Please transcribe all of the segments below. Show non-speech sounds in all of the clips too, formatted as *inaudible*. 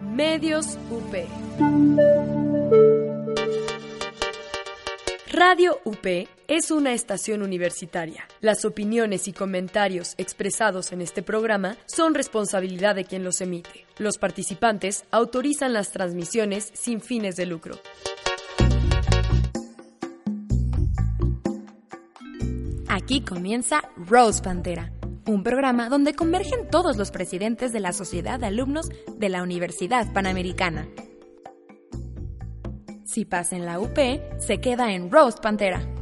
Medios UP. Radio UP es una estación universitaria. Las opiniones y comentarios expresados en este programa son responsabilidad de quien los emite. Los participantes autorizan las transmisiones sin fines de lucro. Aquí comienza Rose Pantera, un programa donde convergen todos los presidentes de la Sociedad de Alumnos de la Universidad Panamericana. Si pasa en la UP, se queda en Rose Pantera.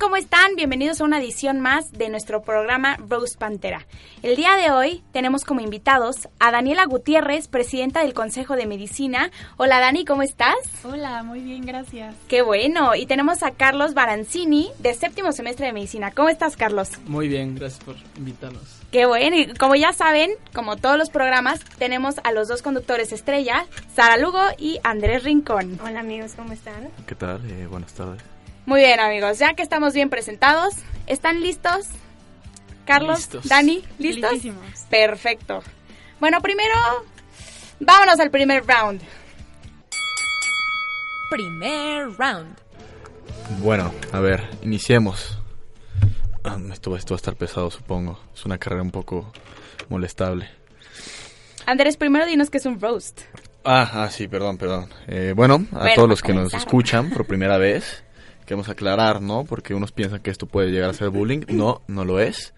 ¿Cómo están? Bienvenidos a una edición más de nuestro programa Rose Pantera. El día de hoy tenemos como invitados a Daniela Gutiérrez, presidenta del Consejo de Medicina. Hola Dani, ¿cómo estás? Hola, muy bien, gracias. Qué bueno. Y tenemos a Carlos Baranzini, de séptimo semestre de Medicina. ¿Cómo estás, Carlos? Muy bien, gracias por invitarnos. Qué bueno. Y como ya saben, como todos los programas, tenemos a los dos conductores estrella, Sara Lugo y Andrés Rincón. Hola amigos, ¿cómo están? ¿Qué tal? Eh, buenas tardes. Muy bien, amigos. Ya que estamos bien presentados, ¿están listos? Carlos, Listos. Dani, ¿listos? Listísimos. Perfecto. Bueno, primero, vámonos al primer round. Primer round. Bueno, a ver, iniciemos. Ah, Esto, esto va a estar pesado, supongo. Es una carrera un poco molestable. Andrés, primero dinos que es un roast. Ah, ah, sí, perdón, perdón. Eh, bueno, a Bueno, todos los que nos escuchan por primera vez, queremos aclarar, ¿no? Porque unos piensan que esto puede llegar a ser bullying. No, no lo es.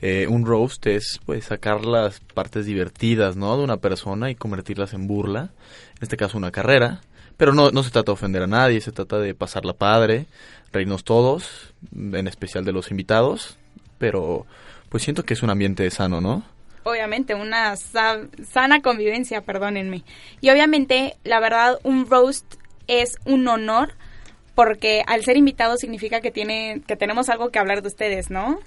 Eh, un roast es, pues, sacar las partes divertidas, ¿no? De una persona y convertirlas en burla. En este caso, una carrera. Pero no, no se trata de ofender a nadie, se trata de pasarla padre, reírnos todos, en especial de los invitados. Pero, pues, siento que es un ambiente sano, ¿no? Obviamente, una sa- sana convivencia, perdónenme. Y obviamente, la verdad, un roast es un honor porque al ser invitado significa que tiene que tenemos algo que hablar de ustedes, ¿no?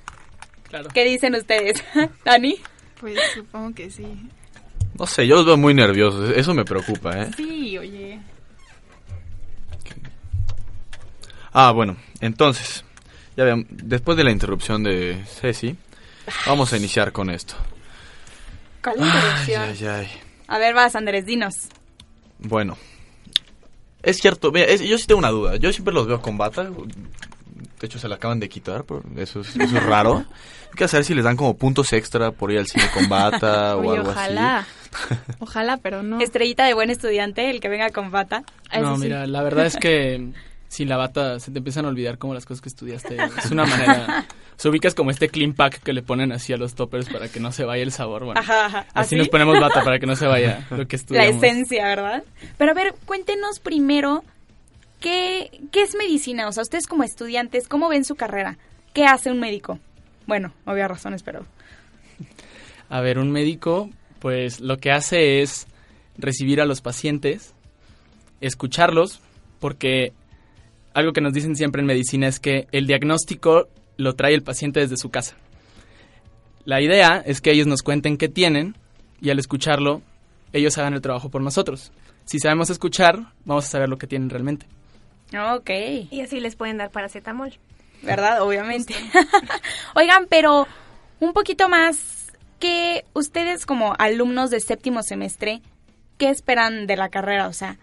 Claro. ¿Qué dicen ustedes? *laughs* Dani? Pues supongo que sí. No sé, yo los veo muy nerviosos, eso me preocupa, ¿eh? Sí, oye. Ah, bueno, entonces, ya vean, después de la interrupción de Ceci, vamos a iniciar con esto. ¿Cuál Ay, interrupción? ay, ay. A ver, vas, Andrés, dinos. Bueno, es cierto, vea, es- yo sí tengo una duda. Yo siempre los veo con bata. De hecho, se la acaban de quitar, pero eso es, eso es raro. *laughs* Hay que saber si les dan como puntos extra por ir al cine con bata *laughs* o Oye, algo ojalá. así. *laughs* Ojalá, pero no. Estrellita de buen estudiante, el que venga con bata. Eso No, sí. mira, la verdad es que sin la bata se te empiezan a olvidar como las cosas que estudiaste. Es una manera... *laughs* Se ubicas como este clean pack que le ponen así a los toppers para que no se vaya el sabor. Bueno, Ajá, ajá. así ¿Así? nos ponemos bata para que no se vaya lo que La estudiamos. esencia, ¿verdad? Pero a ver, cuéntenos primero, ¿qué, ¿qué es medicina? O sea, ustedes como estudiantes, ¿cómo ven su carrera? ¿Qué hace un médico? Bueno, obvias razones, pero... A ver, un médico, pues lo que hace es recibir a los pacientes, escucharlos, porque algo que nos dicen siempre en medicina es que el diagnóstico lo trae el paciente desde su casa. La idea es que ellos nos cuenten qué tienen y al escucharlo, ellos hagan el trabajo por nosotros. Si sabemos escuchar, vamos a saber lo que tienen realmente. Ok, Y así les pueden dar paracetamol. ¿verdad? Obviamente. *laughs* Oigan, pero un poquito más, que ustedes como alumnos de séptimo semestre, ¿qué esperan de la carrera? O sea,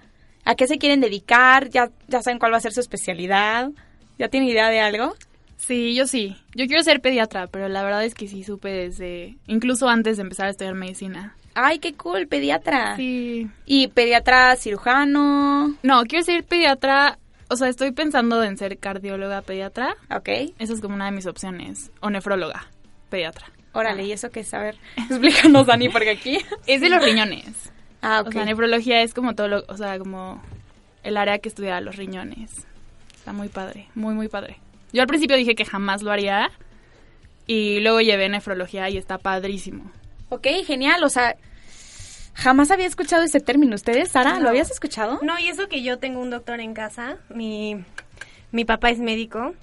¿a qué se quieren dedicar? ¿Ya, ya saben cuál va a ser su especialidad? ¿Ya tienen idea de algo? Sí, yo sí. Yo quiero ser pediatra, pero la verdad es que sí supe desde... Incluso antes de empezar a estudiar medicina. Ay, qué cool, pediatra. Sí. Y pediatra cirujano. No, quiero ser pediatra... O sea, estoy pensando en ser cardióloga pediatra. Ok. Esa es como una de mis opciones. O nefróloga pediatra. Órale, ¿y eso qué es saber? *laughs* Explícanos, Dani, porque aquí. Es de los riñones. Ah, ok. O sea, nefrología es como todo lo, o sea, como el área que estudia los riñones. Está muy padre, muy, muy padre. Yo al principio dije que jamás lo haría y luego llevé nefrología y está padrísimo. Ok, genial. O sea, jamás había escuchado ese término. ¿Ustedes, Sara, lo habías escuchado? No, y eso que yo tengo un doctor en casa, mi, mi papá es médico,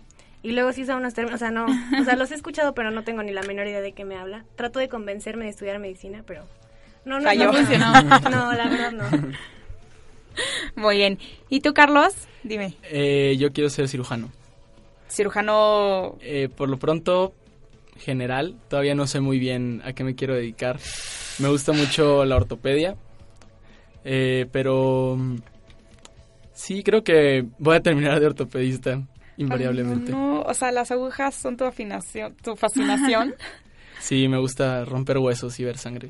y luego sí usa unos términos, o sea, no, o sea, los he escuchado, pero no tengo ni la menor idea de qué me habla. Trato de convencerme de estudiar medicina, pero no, no, Falló. no Funcionó. *laughs* No, la verdad no. Muy bien. ¿Y tú, Carlos? Dime. Eh, yo quiero ser cirujano. Cirujano... Eh, por lo pronto, general. Todavía no sé muy bien a qué me quiero dedicar. Me gusta mucho la ortopedia. Eh, pero mm, sí, creo que voy a terminar de ortopedista, invariablemente. Ay, no, no, o sea, las agujas son tu, afinación, tu fascinación. *laughs* sí, me gusta romper huesos y ver sangre.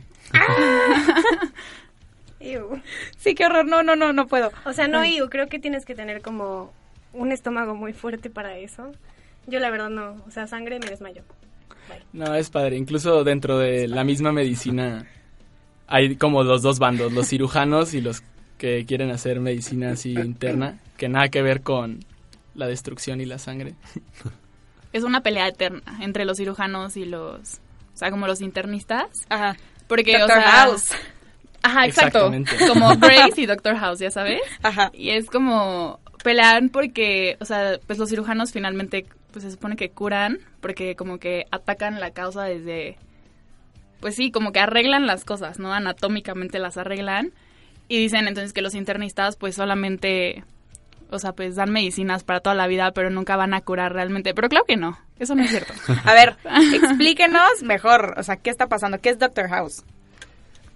sí, qué horror. No, no, no, no puedo. O sea, no, Iu, creo que tienes que tener como un estómago muy fuerte para eso. Yo la verdad no, o sea, sangre me desmayo. Bye. No, es padre. Incluso dentro de la misma medicina hay como los dos bandos, los cirujanos y los que quieren hacer medicina así interna, que nada que ver con la destrucción y la sangre. *laughs* Es una pelea eterna entre los cirujanos y los, o sea, como los internistas. Ajá. Porque, Doctor o sea, House. Ajá, exacto. Como Grace y Doctor House, ya sabes. Ajá. Y es como pelean porque, o sea, pues los cirujanos finalmente, pues se supone que curan, porque como que atacan la causa desde, pues sí, como que arreglan las cosas, ¿no? Anatómicamente las arreglan. Y dicen entonces que los internistas, pues solamente, o sea, pues dan medicinas para toda la vida, pero nunca van a curar realmente. Pero claro que no, eso no es cierto. *laughs* A ver, explíquenos mejor, o sea, ¿qué está pasando? ¿Qué es Doctor House?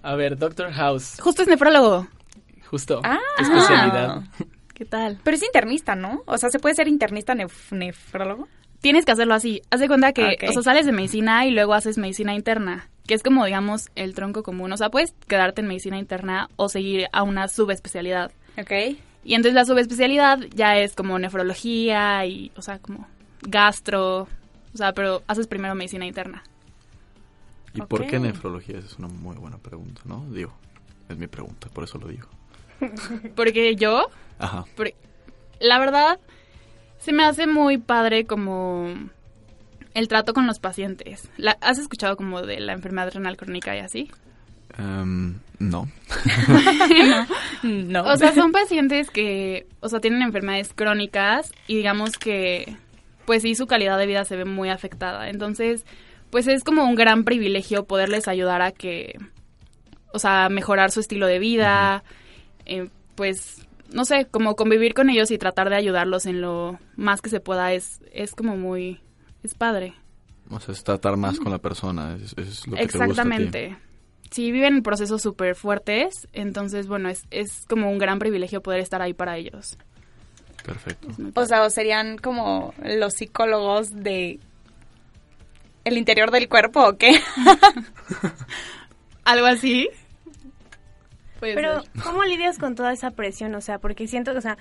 A ver, Doctor House, Justo es nefrólogo. justo, Ah. especialidad. ¿Qué tal? Pero es internista, ¿no? O sea, ¿se puede ser internista nef- nefrólogo? Tienes que hacerlo así. Haz de cuenta que, Ok. o sea, sales de medicina y luego haces medicina interna, que es como, digamos, el tronco común. O sea, puedes quedarte en medicina interna o seguir a una subespecialidad. Ok. Y entonces la subespecialidad ya es como nefrología y, o sea, como gastro. O sea, pero haces primero medicina interna. ¿Y por qué nefrología? Esa es una muy buena pregunta, ¿no? Digo, es mi pregunta, por eso lo digo. *laughs* Porque yo, Ajá. la verdad, se me hace muy padre como el trato con los pacientes. La- ¿Has escuchado como de la enfermedad renal crónica y así? Em, no. *laughs* No. O sea, son pacientes que, o sea, tienen enfermedades crónicas y digamos que, pues sí, su calidad de vida se ve muy afectada. Entonces, pues es como un gran privilegio poderles ayudar a que, o sea, mejorar su estilo de vida, eh, pues, no sé, como convivir con ellos y tratar de ayudarlos en lo más que se pueda es, es como muy, es padre. O sea, es tratar más con la persona, es, es lo que te gusta a ti. Sí, viven procesos súper fuertes, entonces, bueno, es, es como un gran privilegio poder estar ahí para ellos. Perfecto. O sea, o serían como los psicólogos de el interior del cuerpo o qué? *laughs* ¿Algo así? Puede Pero, ser. ¿cómo lidias con toda esa presión? O sea, porque siento que, o sea,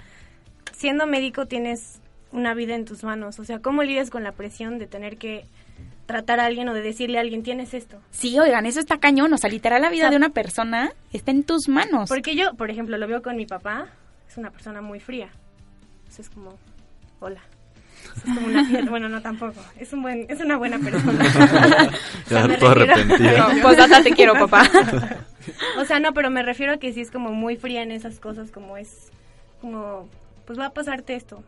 siendo médico tienes una vida en tus manos. O sea, ¿cómo lidias con la presión de tener que tratar a alguien o de decirle a alguien, tienes esto? Sí, oigan, eso está cañón. O sea, literal, la vida O sea, de una persona está en tus manos. Porque yo, por ejemplo, lo veo con mi papá, es una persona muy fría. Eso es como, hola. Es como una. Bueno, no tampoco. Es un buen, es una buena persona. O *laughs* sea, Ya *laughs* refiero- arrepentida. No, pues hasta te quiero, papá. *laughs* O sea, no, pero me refiero a que sí es como muy fría en esas cosas, como es, como, pues va a pasarte esto,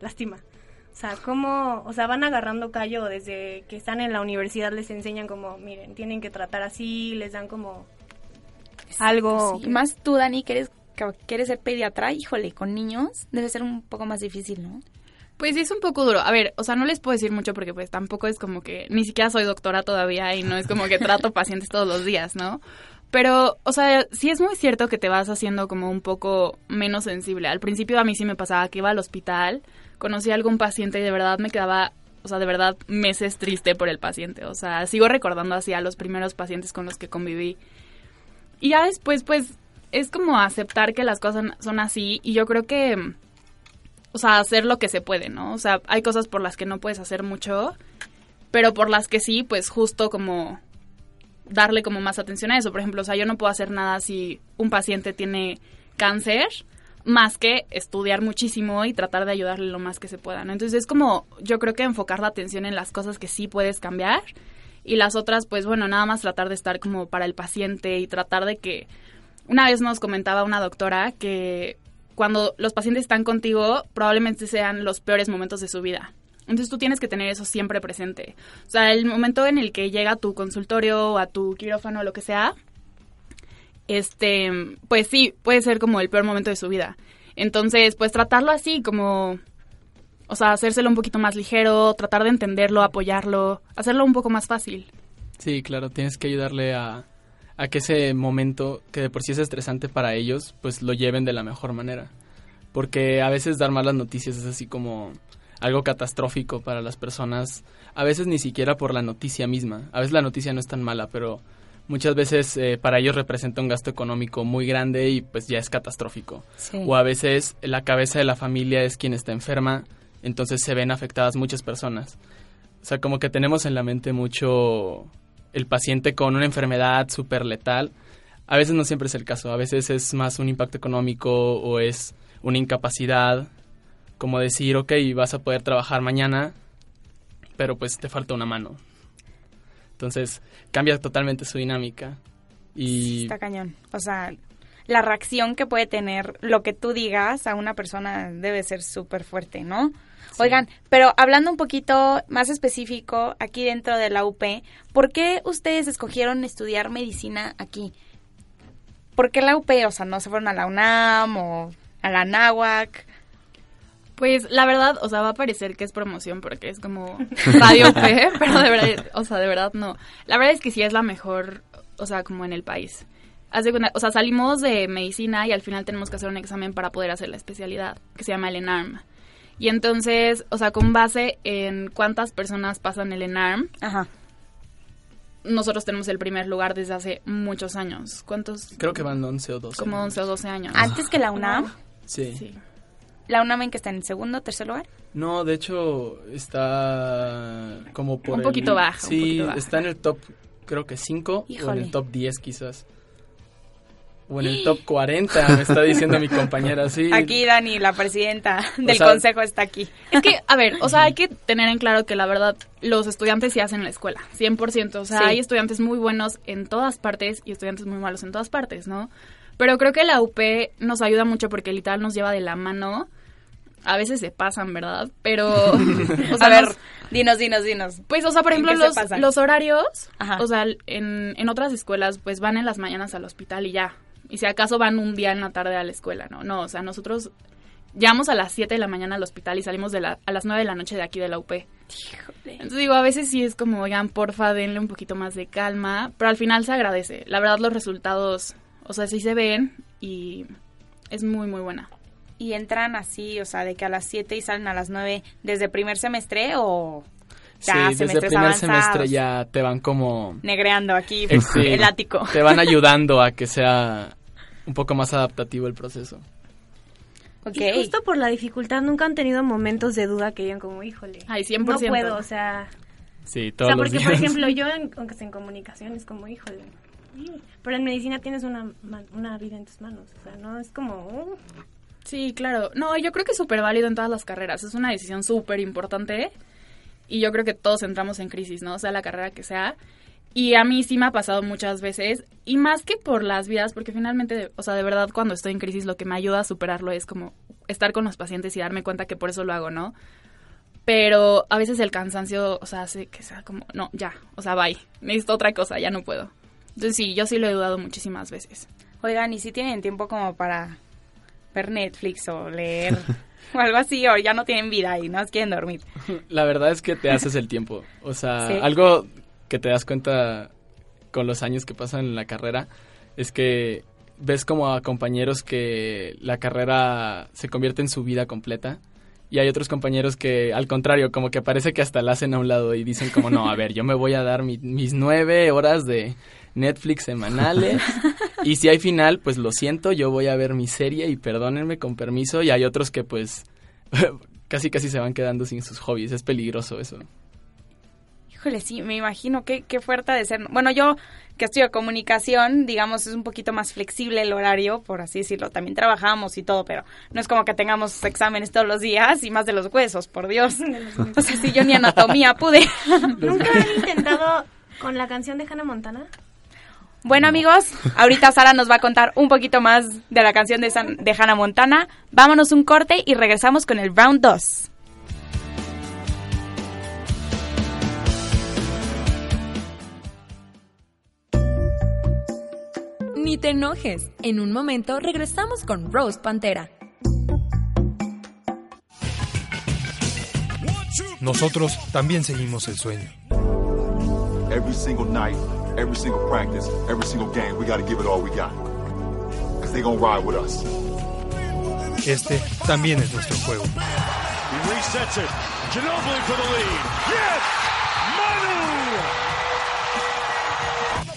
lástima. O sea, como, o sea, van agarrando callo desde que están en la universidad, les enseñan como, miren, tienen que tratar así, les dan como algo. Y más tú, Dani, que eres que ser pediatra, híjole, con niños debe ser un poco más difícil, ¿no? Pues sí, es un poco duro. A ver, o sea, no les puedo decir mucho porque pues tampoco es como que ni siquiera soy doctora todavía y no es como que trato *laughs* pacientes todos los días, ¿no? Pero, o sea, sí es muy cierto que te vas haciendo como un poco menos sensible. Al principio a mí sí me pasaba que iba al hospital, conocí a algún paciente y de verdad me quedaba, o sea, de verdad meses triste por el paciente. O sea, sigo recordando así a los primeros pacientes con los que conviví. Y ya después, pues, es como aceptar que las cosas son así y yo creo que o sea, hacer lo que se puede, ¿no? O sea, hay cosas por las que no puedes hacer mucho, pero por las que sí, pues justo como darle como más atención a eso. Por ejemplo, o sea, yo no puedo hacer nada si un paciente tiene cáncer, más que estudiar muchísimo y tratar de ayudarle lo más que se pueda, ¿no? Entonces es como, yo creo que enfocar la atención en las cosas que sí puedes cambiar y las otras, pues bueno, nada más tratar de estar como para el paciente y tratar de que... Una vez nos comentaba una doctora que cuando los pacientes están contigo, probablemente sean los peores momentos de su vida. Entonces tú tienes que tener eso siempre presente. O sea, el momento en el que llega a tu consultorio o a tu quirófano o lo que sea, este, pues sí, puede ser como el peor momento de su vida. Entonces, pues tratarlo así, como, o sea, hacérselo un poquito más ligero, tratar de entenderlo, apoyarlo, hacerlo un poco más fácil. Sí, claro, tienes que ayudarle a, a que ese momento, que de por sí es estresante para ellos, pues lo lleven de la mejor manera. Porque a veces dar malas noticias es así como algo catastrófico para las personas, a veces ni siquiera por la noticia misma. A veces la noticia no es tan mala, pero muchas veces eh, para ellos representa un gasto económico muy grande y pues ya es catastrófico. O a veces la cabeza de la familia es quien está enferma, entonces se ven afectadas muchas personas. O sea, como que tenemos en la mente mucho el paciente con una enfermedad súper letal. A veces no siempre es el caso, a veces es más un impacto económico o es una incapacidad, como decir, ok, vas a poder trabajar mañana, pero pues te falta una mano. Entonces cambia totalmente su dinámica. Y... Está cañón. O sea, la reacción que puede tener lo que tú digas a una persona debe ser súper fuerte, ¿no? Oigan, pero hablando un poquito más específico aquí dentro de la UP, ¿por qué ustedes escogieron estudiar medicina aquí? ¿Por qué la UP? O sea, ¿no se fueron a la UNAM o a la NAWAC? Pues la verdad, o sea, va a parecer que es promoción porque es como Radio *laughs* P, pero de verdad, o sea, de verdad no. La verdad es que sí es la mejor, o sea, como en el país. Hace o sea, salimos de medicina y al final tenemos que hacer un examen para poder hacer la especialidad, que se llama el ENARM. Y entonces, o sea, con base en cuántas personas pasan el ENARM, Ajá. nosotros tenemos el primer lugar desde hace muchos años. ¿Cuántos? Creo que van 11 o 12. Como años. 11 o 12 años. Antes que la UNAM. Sí. Sí. La UNAM en que está en segundo, tercer lugar. No, de hecho está como por Un el- poquito baja, un Sí, poquito baja. está en el top, creo que 5 o en el top 10 quizás. O en el top 40, me está diciendo mi compañera, sí. Aquí Dani, la presidenta del sea- consejo, está aquí. Es que, a ver, o sea, hay que tener en claro que la verdad, los estudiantes sí hacen la escuela, 100%. O sea, Sí. hay estudiantes muy buenos en todas partes y estudiantes muy malos en todas partes, ¿no? Pero creo que la UP nos ayuda mucho porque literal nos lleva de la mano. A veces se pasan, ¿verdad? Pero, *laughs* o sea, a ver, nos- dinos, dinos, dinos. pues, o sea, por ¿En ejemplo, los, los horarios, Ajá. o sea, en, en otras escuelas, pues van en las mañanas al hospital y ya. Y si acaso van un día en la tarde a la escuela, ¿no? No, o sea, nosotros llegamos a las 7 de la mañana al hospital y salimos de la, a las 9 de la noche de aquí de la UP. Entonces digo, a veces sí es como, oigan, porfa, denle un poquito más de calma, pero al final se agradece. La verdad, los resultados, o sea, sí se ven y es muy, muy buena. ¿Y entran así, o sea, de que a las 7 y salen a las 9 desde primer semestre o Sí, ya desde semestres primer avanzados? semestre ya te van como... negreando aquí Eh, *laughs* sí, el ático? Te van *laughs* ayudando a que sea un poco más adaptativo el proceso. Ok. Y justo por la dificultad nunca han tenido momentos de duda que digan como, híjole, Ay, 100%. no puedo, o sea... Sí, O todos sea, los porque, días. por ejemplo, *laughs* yo, en, aunque sea en comunicación, es como, híjole. Pero en medicina tienes una vida en tus manos. O sea, no es como. uh, Sí, claro. No, yo creo que es súper válido en todas las carreras. Es una decisión súper importante. Y yo creo que todos entramos en crisis, ¿no? Sea la carrera que sea. Y a mí sí me ha pasado muchas veces. Y más que por las vidas, porque finalmente, o sea, de verdad, cuando estoy en crisis, lo que me ayuda a superarlo es como estar con los pacientes y darme cuenta que por eso lo hago, ¿no? Pero a veces el cansancio, o sea, hace que sea como, no, ya, o sea, bye. Necesito otra cosa, ya no puedo. Entonces sí, yo sí lo he dudado muchísimas veces. Oigan, ¿y si tienen tiempo como para ver Netflix o leer *laughs* o algo así? O ya no tienen vida y no quieren dormir. *laughs* La verdad es que te haces el tiempo. O sea, Sí. algo que te das cuenta con los años que pasan en la carrera es que ves como a compañeros que la carrera se convierte en su vida completa y hay otros compañeros que al contrario, como que parece que hasta la hacen a un lado y dicen como no, a ver, yo me voy a dar mi- mis nueve horas de Netflix semanales *laughs* y si hay final, pues lo siento, yo voy a ver mi serie y perdónenme con permiso y hay otros que pues *laughs* casi casi se van quedando sin sus hobbies, es peligroso eso. Híjole, sí, me imagino qué, qué fuerte de ser. Bueno, yo que estudio comunicación, digamos, es un poquito más flexible el horario, por así decirlo. También trabajamos y todo, pero no es como que tengamos exámenes todos los días y más de los huesos, por Dios. O sea, si yo ni anatomía pude. *laughs* ¿Nunca han intentado con la canción de Hannah Montana? Bueno, amigos, ahorita Sara nos va a contar un poquito más de la canción de, San- de Hannah Montana. Vámonos un corte y regresamos con el round 2. Ni te enojes. En un momento regresamos con Rose Pantera. Nosotros también seguimos el sueño. Every single night, every single practice, every single game, we got to give it all we got. Because they going to ride with us. Este también es nuestro juego. He resets it. Ginobili for the lead. Yes! Manu!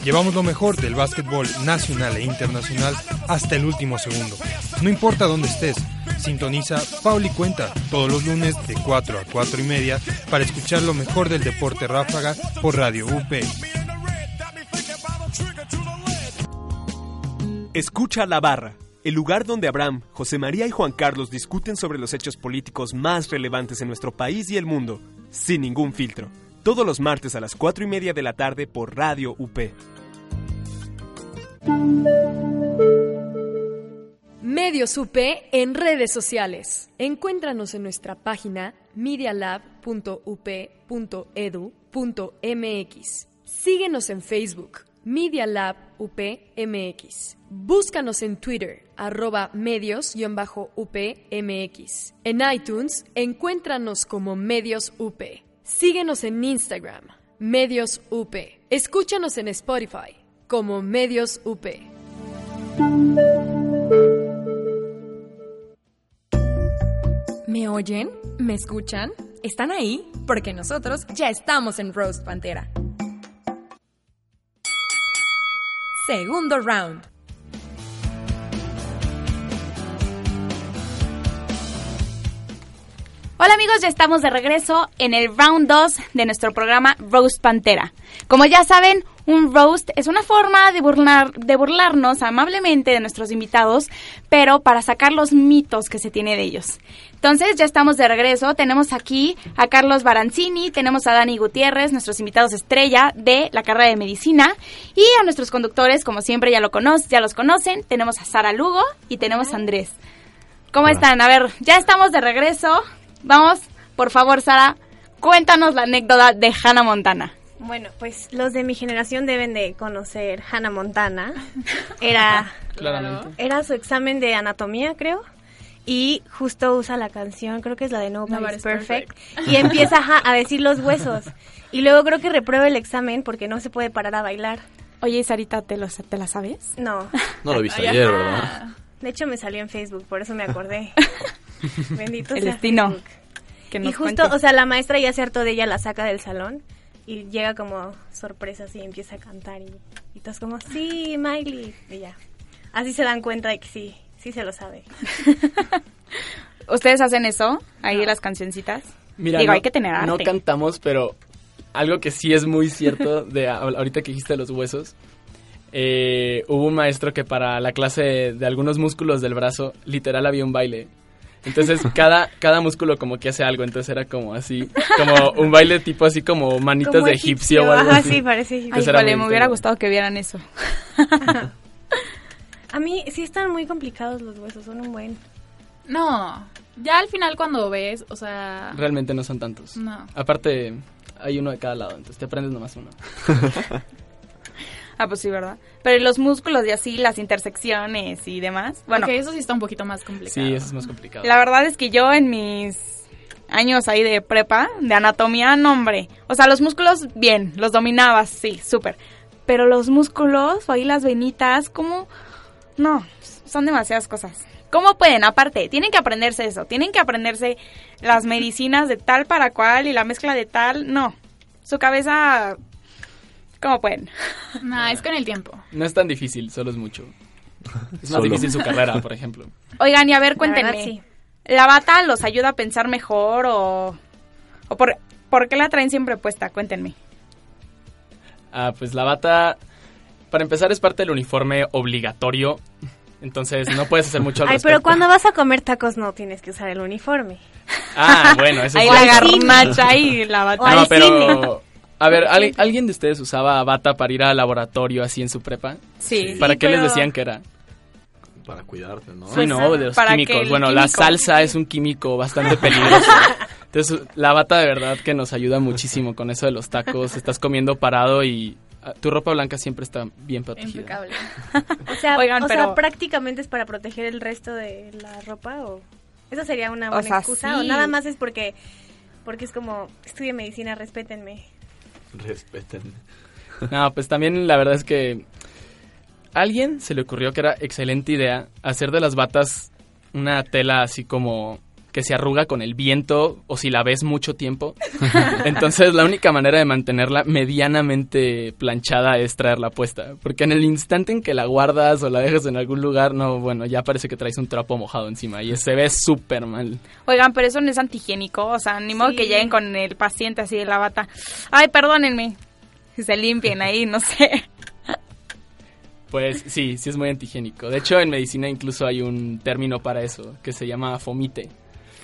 Llevamos lo mejor del básquetbol nacional e internacional hasta el último segundo. No importa dónde estés, sintoniza Pauli Cuenta todos los lunes de 4 a 4 y media para escuchar lo mejor del deporte ráfaga por Radio UP. Escucha La Barra, el lugar donde Abraham, José María y Juan Carlos discuten sobre los hechos políticos más relevantes en nuestro país y el mundo, sin ningún filtro. Todos los martes a las 4 y media de la tarde por Radio UP. Medios UP en redes sociales. Encuéntranos en nuestra página medialab.up.edu.mx. Síguenos en Facebook, Media Lab UPMX. Búscanos en Twitter, arroba medios-upmx. En iTunes, encuéntranos como Medios UP. Síguenos en Instagram, Medios UP. Escúchanos en Spotify, como Medios UP. ¿Me oyen? ¿Me escuchan? ¿Están ahí? Porque nosotros ya estamos en Roast Pantera. Segundo round. Hola amigos, ya estamos de regreso en el round 2 de nuestro programa Roast Pantera. Como ya saben, un roast es una forma de, burlar, de burlarnos amablemente de nuestros invitados, pero para sacar los mitos que se tiene de ellos. Entonces, ya estamos de regreso. Tenemos aquí a Carlos Baranzini, tenemos a Dani Gutiérrez, nuestros invitados estrella de la carrera de medicina, y a nuestros conductores, como siempre ya, lo cono ya los conocen. Tenemos a Sara Lugo y tenemos a Andrés. ¿Cómo están? A ver, ya estamos de regreso. Vamos, por favor, Sara, cuéntanos la anécdota de Hannah Montana. Bueno, pues los de mi generación deben de conocer Hannah Montana. *laughs* Era, *laughs* Claramente. era su examen de anatomía, creo. Y justo usa la canción, creo que es la de Nobody's Nobody's Perfect. Y empieza a decir los huesos. Y luego creo que reprueba el examen porque no se puede parar a bailar. Oye, Sarita, ¿te, los, ¿te la sabes? No. *laughs* No lo viste Ay, ayer. ¿verdad? De hecho, me salió en Facebook, por eso me acordé. Bendito El sea destino. Facebook. Que Y justo, o sea, la maestra ya se hartó de ella, la saca del salón y llega como sorpresa así, empieza a cantar y, y todos como, sí, Miley, y ya. Así se dan cuenta de que sí, sí se lo sabe. *laughs* ¿Ustedes hacen eso? Ahí las cancioncitas. Mira, Digo, no, hay que tener arte. no cantamos, pero algo que sí es muy cierto *laughs* de a- ahorita que dijiste los huesos. eh, hubo un maestro que para la clase de, de algunos músculos del brazo, literal había un baile. Entonces cada, cada músculo como que hace algo, entonces era como así, como un baile tipo así como manitas Como de egipcio, o algo Ajá, así. sí, parece egipcio. Ay, vale, me hubiera gustado que vieran eso. A mí sí están muy complicados los huesos, son un buen. No, ya al final cuando ves, o sea... Realmente no son tantos. No. Aparte, hay uno de cada lado, entonces te aprendes nomás uno. *laughs* Ah, pues sí, ¿verdad? Pero los músculos y así, las intersecciones y demás. Bueno, Ok, eso sí está un poquito más complicado. Sí, eso es más complicado. la verdad es que yo en mis años ahí de prepa, de anatomía, no, hombre. O sea, los músculos, bien, los dominabas, sí, súper. Pero los músculos, o ahí las venitas, ¿cómo? No, son demasiadas cosas. ¿Cómo pueden? Aparte, tienen que aprenderse eso. Tienen que aprenderse las medicinas de tal para cual y la mezcla de tal. No, su cabeza... ¿Cómo pueden? No, es con el tiempo. No es tan difícil, solo es mucho. Es más Solo. difícil su carrera, por ejemplo. Oigan, y a ver, La cuéntenme. verdad, sí. ¿La bata los ayuda a pensar mejor o, o por, por qué la traen siempre puesta? Cuéntenme. Ah, pues la bata, para empezar, es parte del uniforme obligatorio. Entonces no puedes hacer mucho al Ay, respecto. pero cuando vas a comer tacos no tienes que usar el uniforme. Ah, bueno, eso Ahí es la cierto. garnacha y la bata. No, pero... A ver, ¿al- ¿alguien de ustedes usaba bata para ir al laboratorio así en su prepa? Sí. ¿Para Sí, qué les decían que era? Para cuidarte, ¿no? Sí, Pues, no, de los para químicos. Bueno, la químico- salsa es un químico bastante peligroso. *laughs* Entonces, la bata de verdad que nos ayuda muchísimo con eso de los tacos. Estás comiendo parado y ah, tu ropa blanca siempre está bien protegida. Impecable. *laughs* O sea, Oigan, o pero- sea, prácticamente es para proteger el resto de la ropa o esa sería una O buena sea, excusa o sí. nada más es porque porque es como estudio medicina, respétenme. Respeten. No, pues también la verdad es que a alguien se le ocurrió que era excelente idea hacer de las batas una tela así como que se arruga con el viento o si la ves mucho tiempo. *laughs* Entonces la única manera de mantenerla medianamente planchada es traerla puesta. Porque en el instante en que la guardas o la dejas en algún lugar, no, bueno, ya parece que traes un trapo mojado encima y se ve súper mal. Oigan, pero eso no es antihigiénico, o sea, ni modo Sí. que lleguen con el paciente así de la bata. Ay, perdónenme. Se limpien ahí, no sé. Pues sí, sí es muy antihigiénico. De hecho, en medicina incluso hay un término para eso, que se llama fomite.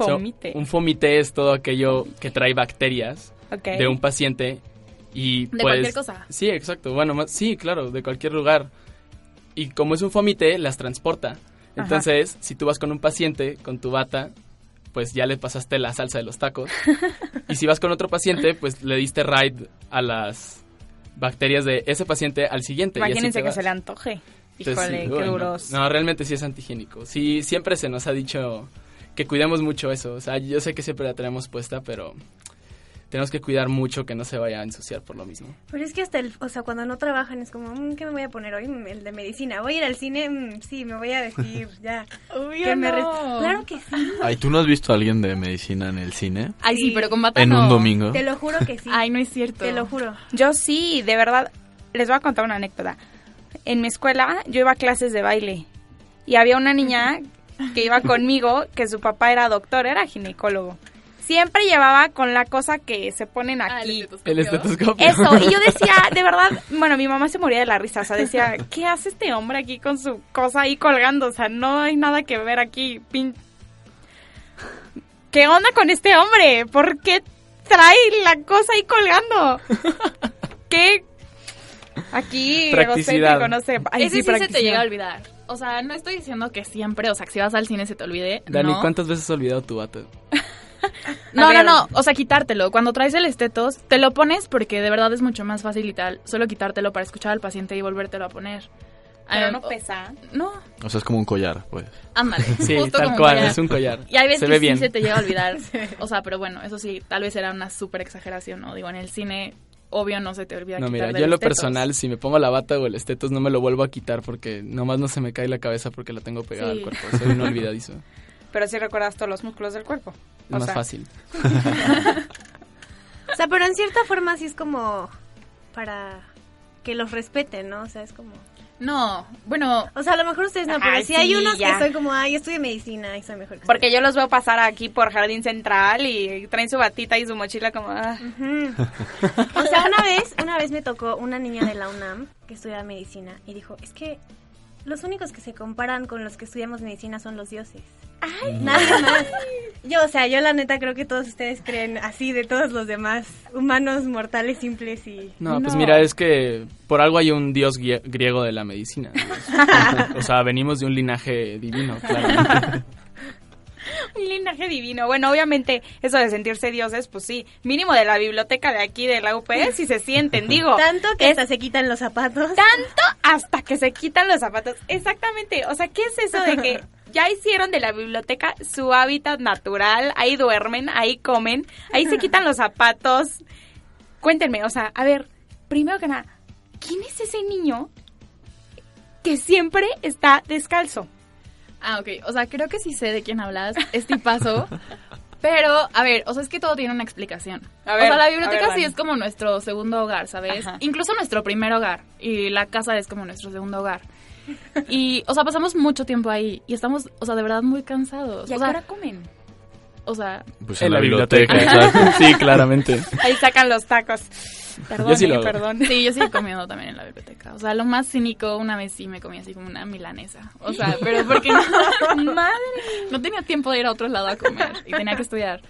Fomite. un fomite es todo aquello que trae bacterias de un paciente y De pues, cualquier cosa. Sí, exacto. Bueno, más- sí, claro, de cualquier lugar. Y como es un fomite, las transporta. Entonces, si tú vas con un paciente con tu bata, pues ya le pasaste la salsa de los tacos. *laughs* y si vas con otro paciente, pues le diste ride a las bacterias de ese paciente al siguiente. Imagínense que se le antoje. Entonces, Híjole, sí, qué bueno, duros. No, realmente sí es antihigiénico. Sí, siempre se nos ha dicho que cuidemos mucho eso. O sea, yo sé que siempre la tenemos puesta, pero tenemos que cuidar mucho que no se vaya a ensuciar por lo mismo. Pero es que hasta el, o sea, cuando no trabajan es como, "Mm, ¿qué me voy a poner hoy? Mm, El de medicina. ¿Voy a ir al cine? Mm, sí, me voy a vestir, *laughs* ya. Que me res- Claro que sí. Ay, ¿tú no has visto a alguien de medicina en el cine? Ay, sí, Sí. pero con bata En no. un domingo. Te lo juro que sí. *laughs* Ay, no es cierto. Te lo juro. Yo sí, de verdad. Les voy a contar una anécdota. En mi escuela yo iba a clases de baile y había una niña que iba conmigo que su papá era doctor, era ginecólogo. Siempre llevaba con la cosa que se ponen Ah, el aquí. estetoscopio. El estetoscopio. Eso, y yo decía, *laughs* de verdad, bueno, mi mamá se moría de la risa, o sea, decía, ¿qué hace este hombre aquí con su cosa ahí colgando? O sea, no hay nada que ver aquí, pin... ¿Qué onda con este hombre? ¿Por qué trae la cosa ahí colgando? *laughs* ¿Qué? Aquí, egocéntrico, no sé. Ay, Ese sí, se te llega a olvidar. O sea, no estoy diciendo que siempre, o sea, que si vas al cine se te olvide. Dani, no. ¿cuántas veces has olvidado tu bata? *laughs* No, no, no. O sea, quitártelo. Cuando traes el estetos, te lo pones porque de verdad es mucho más fácil y tal. Solo quitártelo para escuchar al paciente y volvértelo a poner. Pero no pesa. No, O sea, es como un collar, pues. ándale. *laughs* Sí, justo tal como cual, collar. es un collar. Y hay veces se que ve sí se te llega a olvidar. *laughs* O sea, pero bueno, eso sí, tal vez era una súper exageración, ¿no? Digo, en el cine, obvio, no se te olvida No, quitar mira, yo en lo estetos. personal, si me pongo la bata o el estetos, no me lo vuelvo a quitar porque nomás no se me cae la cabeza porque la tengo pegada Sí. al cuerpo. Soy un *laughs* olvidadizo. Pero sí recuerdas todos los músculos del cuerpo. Es O más sea, fácil. *laughs* O sea, pero en cierta forma sí es como para que los respeten, ¿no? O sea, es como... No, bueno, O sea, a lo mejor ustedes no, pero sí, hay unos ya. que son como, ay, estudio medicina y soy mejor que Porque yo los veo pasar aquí por Jardín Central y traen su batita y su mochila como... ah. O sea, una vez, una vez me tocó una niña de la UNAM que estudiaba medicina y dijo, es que los únicos que se comparan con los que estudiamos medicina son los dioses. Nadie *laughs* más. Yo, o sea, yo la neta creo que todos ustedes creen así de todos los demás humanos mortales simples y... No, pues mira, es que por algo hay un dios grie- griego de la medicina. o sea, venimos de un linaje divino, claramente. *laughs* Un linaje divino. Bueno, obviamente eso de sentirse dioses, pues sí, mínimo de la biblioteca de aquí de la UP, si *laughs* se sienten, digo. Tanto que es hasta se quitan los zapatos. tanto hasta que se quitan los zapatos. Exactamente. O sea, ¿qué es eso de que ya hicieron de la biblioteca su hábitat natural? Ahí duermen, ahí comen, ahí se quitan los zapatos. Cuéntenme, o sea, a ver, primero que nada, ¿quién es ese niño que siempre está descalzo? Ah, ok. O sea, creo que sí sé de quién hablas, es tipazo. Pero, a ver, o sea, es que todo tiene una explicación. A o ver, sea, la biblioteca ver, sí es como nuestro segundo hogar, ¿sabes? Ajá. Incluso nuestro primer hogar. Y la casa es como nuestro segundo hogar. *laughs* Y, o sea, pasamos mucho tiempo ahí y estamos, o sea, de verdad muy cansados. ¿Y a o qué sea, hora comen? o sea, Pues en la biblioteca. *laughs* Sí, claramente. Ahí sacan los tacos. Perdón, Yo sí eh, lo perdón. sí, yo sí he comido también en la biblioteca. O sea, lo más cínico, una vez sí me comí así como una milanesa. O sea, pero porque no, *laughs* Madre. no tenía tiempo de ir a otro lado a comer y tenía que estudiar.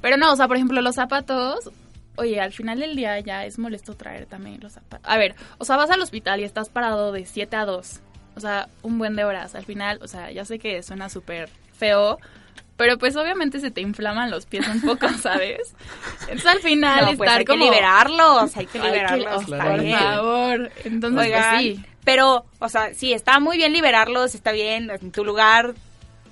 Pero no, o sea, por ejemplo, los zapatos, oye, al final del día ya es molesto traer también los zapatos. A ver, o sea, vas al hospital y estás parado de 7 a 2. O sea, un buen de horas. Al final, o sea, ya sé que suena súper feo, pero pues obviamente se te inflaman los pies un poco, *laughs* ¿sabes? Entonces al final No, pues estar hay que liberarlos, hay que liberarlos. por favor. Entonces, pues, Oigan, sí. Pero, o sea, sí, está muy bien liberarlos, está bien, en tu lugar,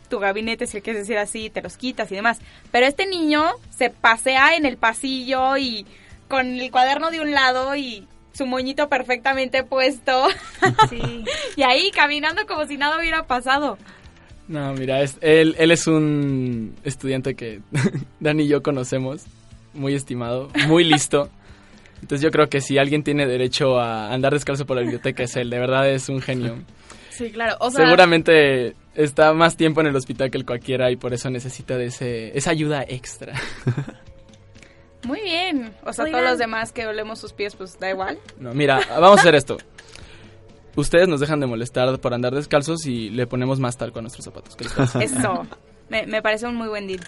tu gabinete, si quieres decir así, te los quitas y demás. Pero este niño se pasea en el pasillo y con el cuaderno de un lado y su moñito perfectamente puesto. *laughs* Sí. y ahí caminando como si nada hubiera pasado. No, mira, es- él, él es un estudiante que *laughs* Dani y yo conocemos, muy estimado, muy listo. Entonces yo creo que si alguien tiene derecho a andar descalzo por la biblioteca es él, de verdad es un genio. Sí, claro. O sea, Seguramente está más tiempo en el hospital que el cualquiera y por eso necesita de ese, esa ayuda extra. *laughs* Muy bien. O sea, todos los demás que olemos sus pies, pues da igual. No, mira, vamos a hacer esto. Ustedes nos dejan de molestar por andar descalzos y le ponemos más talco a nuestros zapatos. ¿Qué les? *laughs* Eso. Me, me parece un muy buen deal.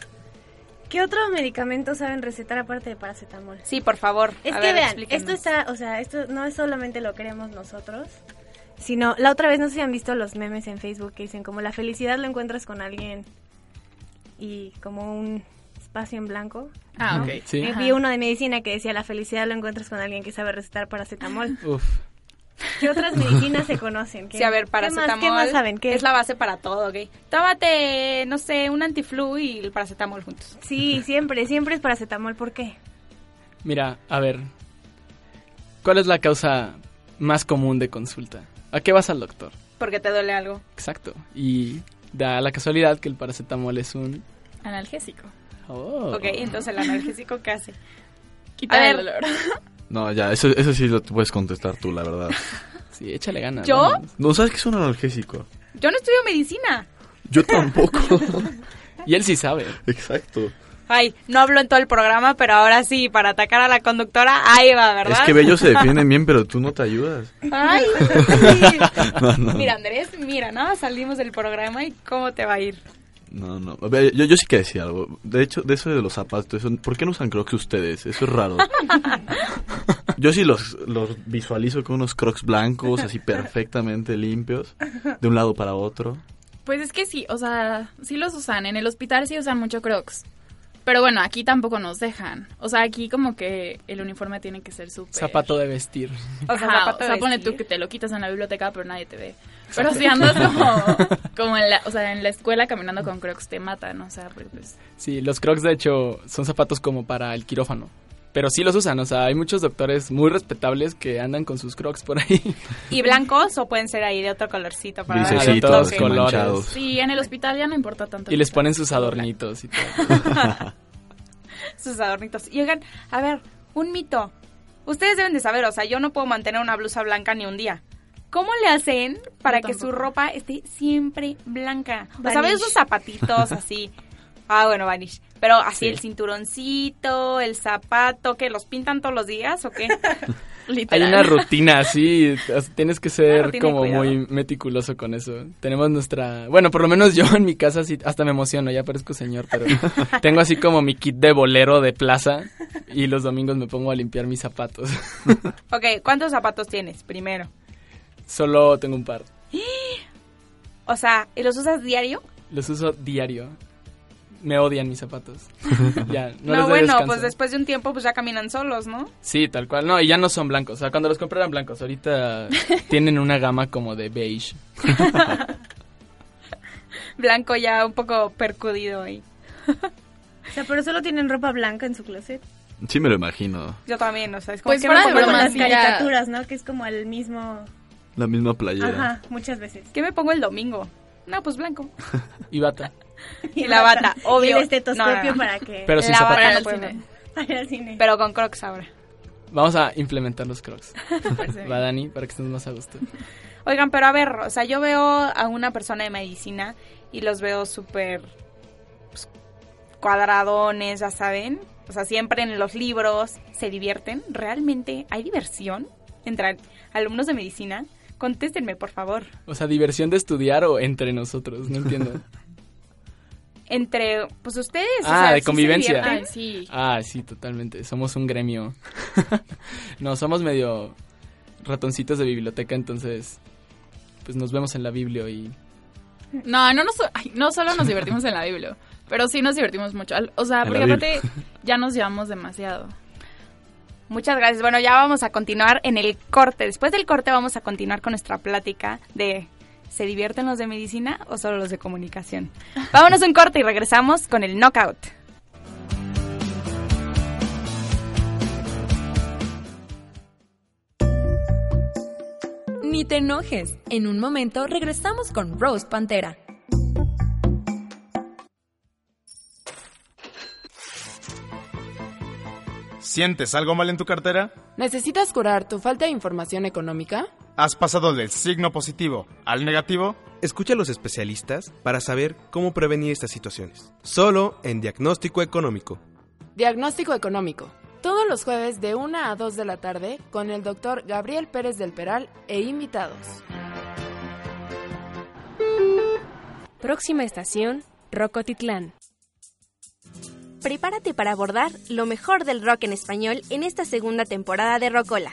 ¿Qué otro medicamento saben recetar aparte de paracetamol? Sí, por favor. Es A que ver, vean, explíquenos. esto está, o sea, esto no es solamente lo queremos nosotros, sino la otra vez no sé si han visto los memes en Facebook que dicen como la felicidad lo encuentras con alguien y como un espacio en blanco. Ah, ¿no? ok. Sí. Ajá. Vi uno de medicina que decía la felicidad lo encuentras con alguien que sabe recetar paracetamol. *laughs* Uf. ¿Qué otras medicinas se conocen? ¿Qué- Sí, a ver, ¿qué paracetamol. más, ¿Qué más saben? ¿Qué? Es la base para todo, ¿ok? Tómate, no sé, un antiflu y el paracetamol juntos. Sí, *laughs* siempre, siempre es paracetamol. ¿Por qué? Mira, a ver. ¿Cuál es la causa más común de consulta? ¿A qué vas al doctor? Porque te duele algo. Exacto. Y da la casualidad que el paracetamol es un... analgésico. Oh. Ok, entonces el analgésico, ¿qué hace? Quitar A el dolor. *laughs* No, ya, eso, eso sí lo puedes contestar tú, la verdad. Sí, échale ganas. ¿Yo? ¿No sabes qué es un analgésico? Yo no estudio medicina. Yo tampoco. *laughs* Y él sí sabe. Exacto. Ay, no hablo en todo el programa, pero ahora sí, para atacar a la conductora, ahí va, ¿verdad? Es que ellos se *laughs* defienden bien, pero tú no te ayudas. Ay, No, no. Mira, Andrés, mira, ¿no? Salimos del programa y cómo te va a ir. No, no. Yo, yo sí que decía algo. De hecho, de eso de los zapatos, ¿por qué no usan crocs ustedes? Eso es raro. Yo sí los, los visualizo con unos crocs blancos, así perfectamente limpios, de un lado para otro. Pues es que sí, o sea, sí los usan. En el hospital sí usan mucho crocs. Pero bueno, aquí tampoco nos dejan. O sea, aquí como que el uniforme tiene que ser súper... Zapato de vestir. O sea, Ajá, o vestir. tú que te lo quitas en la biblioteca, pero nadie te ve. Pero si andas como, *laughs* como en, la, o sea, en la escuela caminando con crocs, te matan, o sea, porque pues... Sí, los crocs de hecho son zapatos como para el quirófano. Pero sí los usan, o sea, hay muchos doctores muy respetables que andan con sus crocs por ahí. ¿Y blancos o pueden ser ahí de otro colorcito? Para todos que colores. manchados. Sí, en el hospital ya no importa tanto. Y les ponen sus adornitos y todo. *laughs* Sus adornitos. Y oigan, a ver, un mito. Ustedes deben de saber, o sea, yo no puedo mantener una blusa blanca ni un día. ¿Cómo le hacen para que su ropa esté siempre blanca? O sea. ¿ves esos zapatitos así? *laughs* Ah, bueno, vanish. Pero así Sí. el cinturoncito, el zapato, ¿qué? ¿Los pintan todos los días o qué? *laughs* Hay Literal. una rutina, así, tienes que ser como muy meticuloso con eso. Tenemos nuestra, bueno, por lo menos yo en mi casa sí, hasta me emociono, ya parezco señor, pero *laughs* tengo así como mi kit de bolero de plaza y los domingos me pongo a limpiar mis zapatos. *laughs* ok, ¿cuántos zapatos tienes primero? Solo tengo un par. *gasps* O sea, ¿y los usas diario? Los uso diario. Me odian mis zapatos. *laughs* ya, no, No, les doy bueno, descanso. pues después de un tiempo pues ya caminan solos, ¿no? Sí, tal cual. No, y ya no son blancos. O sea, cuando los compré eran blancos. Ahorita *laughs* tienen una gama como de beige. *laughs* Blanco ya un poco percudido ahí. O sea, pero solo tienen ropa blanca en su closet. Sí me lo imagino. Yo también, o sea, es como Pues que fuera de broma, las caricaturas, ¿no? Que es como el mismo... La misma playera. Ajá, muchas veces. ¿Qué me pongo el domingo? No, pues blanco. Y bata. *laughs* Y la bata, obvio. Y el estetoscopio No, no, no. para que... Pero sin La bata Para no el puedo. cine. *laughs* para ir al cine. Pero con crocs ahora. Vamos a implementar los crocs. *laughs* bien. Va, Dani, para que estemos más a gusto. Oigan, pero a ver, o sea, yo veo a una persona de medicina y los veo súper pues, cuadradones, ya saben. O sea, siempre en los libros se divierten. ¿Realmente hay diversión entre alumnos de medicina? Contéstenme, por favor. O sea, diversión de estudiar o entre nosotros, no entiendo. Entre, pues ustedes. o Ah, sea, de ¿sí convivencia. sí. Ah, sí, totalmente. Somos un gremio. *laughs* no, somos medio ratoncitos de biblioteca, entonces pues nos vemos en la biblia y No, no, nos- ay, no solo nos divertimos en la Biblia. Pero sí nos divertimos mucho. O sea, En porque aparte *laughs* ya nos llevamos demasiado. Muchas gracias. Bueno, ya vamos a continuar en el corte. Después del corte vamos a continuar con nuestra plática de ¿se divierten los de medicina o solo los de comunicación? *laughs* Vámonos a un corte y regresamos con el knockout. Ni te enojes. En un momento regresamos con Rose Pantera. ¿Sientes algo mal en tu cartera? ¿Necesitas curar tu falta de información económica? ¿Has pasado del signo positivo al negativo? Escucha a los especialistas para saber cómo prevenir estas situaciones. Solo en Diagnóstico Económico. Diagnóstico económico. Todos los jueves de 1 a 2 de la tarde con el doctor Gabriel Pérez del Peral e invitados. Próxima estación, Rocotitlán. Prepárate para abordar lo mejor del rock en español en esta segunda temporada de Rocola.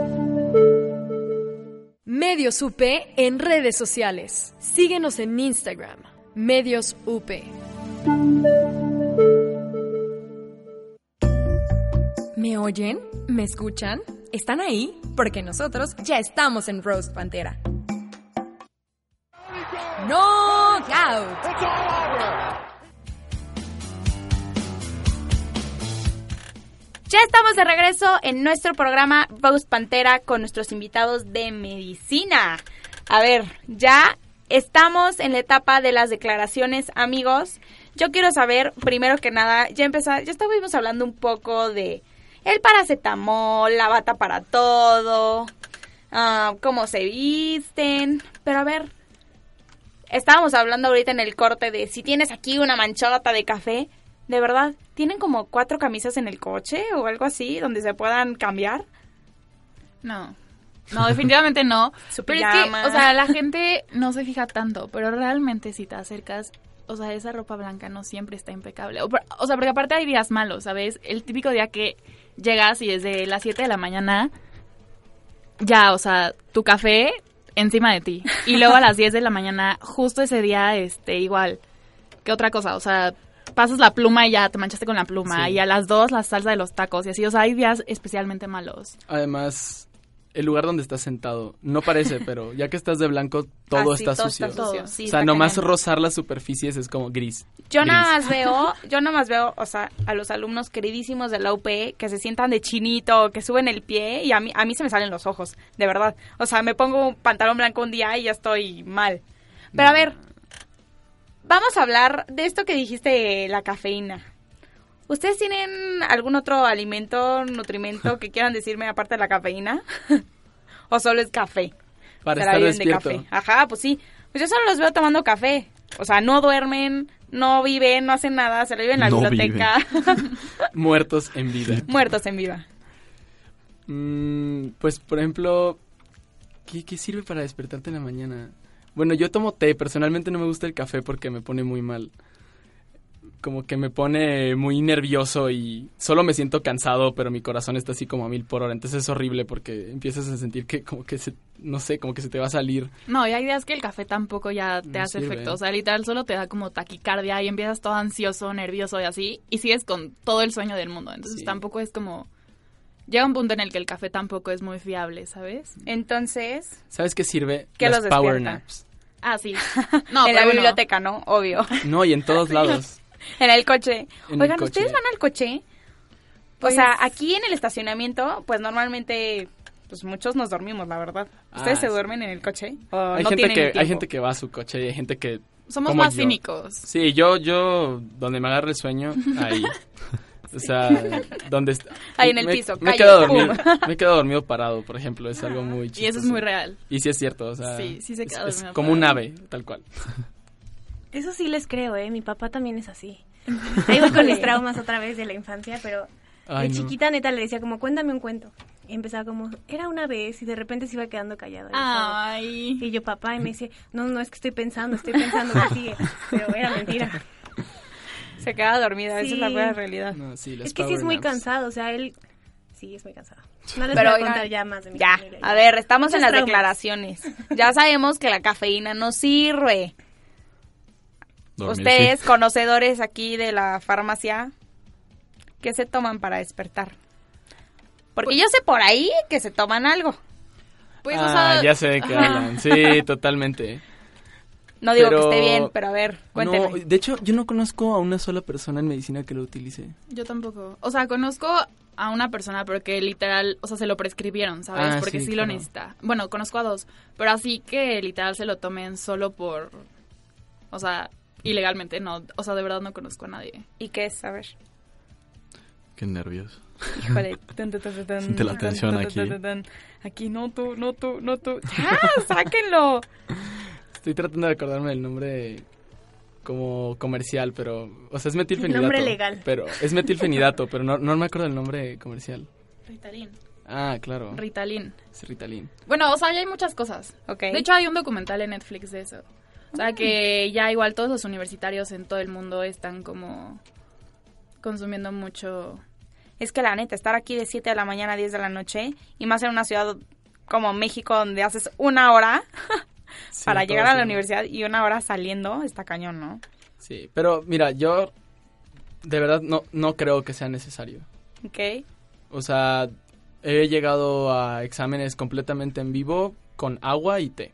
Medios UP en redes sociales. Síguenos en Instagram. Medios UP. ¿Me oyen? ¿Me escuchan? ¿Están ahí? Porque nosotros ya estamos en Rose Pantera. ¡Knockout! Ya estamos de regreso en nuestro programa Rose Pantera con nuestros invitados de medicina. A ver, ya estamos en la etapa de las declaraciones, amigos. Yo quiero saber, primero que nada, ya empezar, ya estuvimos hablando un poco de el paracetamol, la bata para todo, ah, cómo se visten, pero a ver, estábamos hablando ahorita en el corte de si tienes aquí una manchota de café, de verdad, ¿tienen como cuatro camisas en el coche o algo así donde se puedan cambiar? No. No, definitivamente no. *laughs* Su pero es que, o sea, la gente no se fija tanto, pero realmente si te acercas, o sea, esa ropa blanca no siempre está impecable. O, o sea, porque aparte hay días malos, ¿sabes? El típico día que llegas y desde las 7 de la mañana ya, o sea, tu café encima de ti. Y luego a las 10 de la mañana, justo ese día, este, igual. ¿Qué otra cosa? O sea, pasas la pluma y ya te manchaste con la pluma. Sí. Y a las 2 la salsa de los tacos y así. O sea, hay días especialmente malos. Además, el lugar donde estás sentado no parece, *laughs* pero ya que estás de blanco, todo Ah, está todo sucio. está sucio. Sí, o sea, nomás cañón. rozar las superficies es como gris. Yo Gris. nada más *laughs* veo, yo nada más veo, o sea, a los alumnos queridísimos de la UP que se sientan de chinito, que suben el pie y a mí, a mí se me salen los ojos, de verdad. O sea, me pongo un pantalón blanco un día y ya estoy mal. Pero a ver, vamos a hablar de esto que dijiste, la cafeína. ¿Ustedes tienen algún otro alimento, nutrimento que quieran decirme aparte de la cafeína? *laughs* ¿O solo es café? Para estar viven de despierto. café. Ajá, pues sí. Pues yo solo los veo tomando café. O sea, no duermen, no viven, no hacen nada, se la viven en la No biblioteca. *laughs* Muertos en vida. *laughs* Muertos en viva. Mm, pues, por ejemplo, ¿qué, qué sirve para despertarte en la mañana? Bueno, yo tomo té. Personalmente no me gusta el café porque me pone muy mal. Como que me pone muy nervioso y solo me siento cansado, pero mi corazón está así como a mil por hora. Entonces es horrible porque empiezas a sentir que como que se, no sé, como que se te va a salir. No, y hay días que el café tampoco ya te No hace sirve. efecto. O sea, literal solo te da como taquicardia y empiezas todo ansioso, nervioso y así. Y sigues con todo el sueño del mundo. Entonces Sí. tampoco es como... Llega un punto en el que el café tampoco es muy fiable, ¿sabes? Entonces... ¿Sabes qué sirve? ¿Qué Las los power despierta? naps. Ah, sí. *laughs* No, en la biblioteca, ¿no? Obvio. No, y en todos *laughs* lados. *laughs* en el coche. En el Oigan, coche. ¿ustedes van al coche? Pues- O sea, aquí en el estacionamiento, pues normalmente... Pues muchos nos dormimos, la verdad. ¿Ustedes Ah, se duermen en el coche? ¿O hay no gente que hay gente que va a su coche y hay gente que Somos más yo. cínicos. Sí, yo yo donde me agarre el sueño ahí. *laughs* O sea, donde Ahí en el me- piso, Me he calle, quedado dormido, *laughs* me he quedado dormido parado, por ejemplo, es algo muy chistoso. Y eso es muy real. Y sí es cierto, o sea, Sí, sí se queda es, dormido como un ave, tal cual. Eso sí les creo, ¿eh? Mi papá también es así. *laughs* Ahí voy con mis traumas otra vez de la infancia, pero Ay, de no. chiquita neta le decía como, cuéntame un cuento. Y empezaba como, era una vez, y de repente se iba quedando callado. Y, estaba- Ay. y yo, papá, y me dice, no, no, es que estoy pensando, estoy pensando que sigue. Pero era mentira. Se queda dormida, esa es la Sí. pura realidad. No, sí, Es que sí es muy naps. cansado, o sea, él sí es muy cansado. No les Pero voy a contar ya más de mi Ya, familia. a ver, estamos en las traumas. declaraciones. Ya sabemos que la cafeína no sirve. Dormir, Ustedes, sí. conocedores aquí de la farmacia, ¿qué se toman para despertar? Porque yo sé por ahí que se toman algo. Pues, ah, o sea, ya sé de qué hablan. Sí, *laughs* totalmente. No digo Pero- que esté bien, pero a ver, cuénteme. No, de hecho, yo no conozco a una sola persona en medicina que lo utilice. Yo tampoco. O sea, conozco a una persona porque literal, o sea, se lo prescribieron, ¿sabes? Ah, porque sí, sí, lo necesita. Bueno, conozco a dos, pero así que literal se lo tomen solo por, o sea, ilegalmente, no. O sea, de verdad no conozco a nadie. ¿Y qué es? A ver. Qué nervios. Híjole. *laughs* Siente la tensión aquí. Aquí no tú, no tú, no tú. ¡Ya! *laughs* ¡Sáquenlo! Estoy tratando de acordarme del nombre como comercial, pero... O sea, es metilfenidato. Nombre legal. Pero es metilfenidato, pero no, no me acuerdo del nombre comercial. Ritalin. Ah, claro. Ritalin. Es Ritalin. Bueno, o sea, ya hay muchas cosas. Ok. De hecho, hay un documental en Netflix de eso. O sea, que ya igual todos los universitarios en todo el mundo están como consumiendo mucho. Es que la neta, estar aquí de 7 de la mañana a 10 de la noche y más en una ciudad como México donde haces una hora *laughs* Sí, para llegar a la universidad y una hora saliendo, está cañón, ¿no? Sí, pero mira, yo de verdad no, no creo que sea necesario. Ok. O sea, he llegado a exámenes completamente en vivo con agua y té,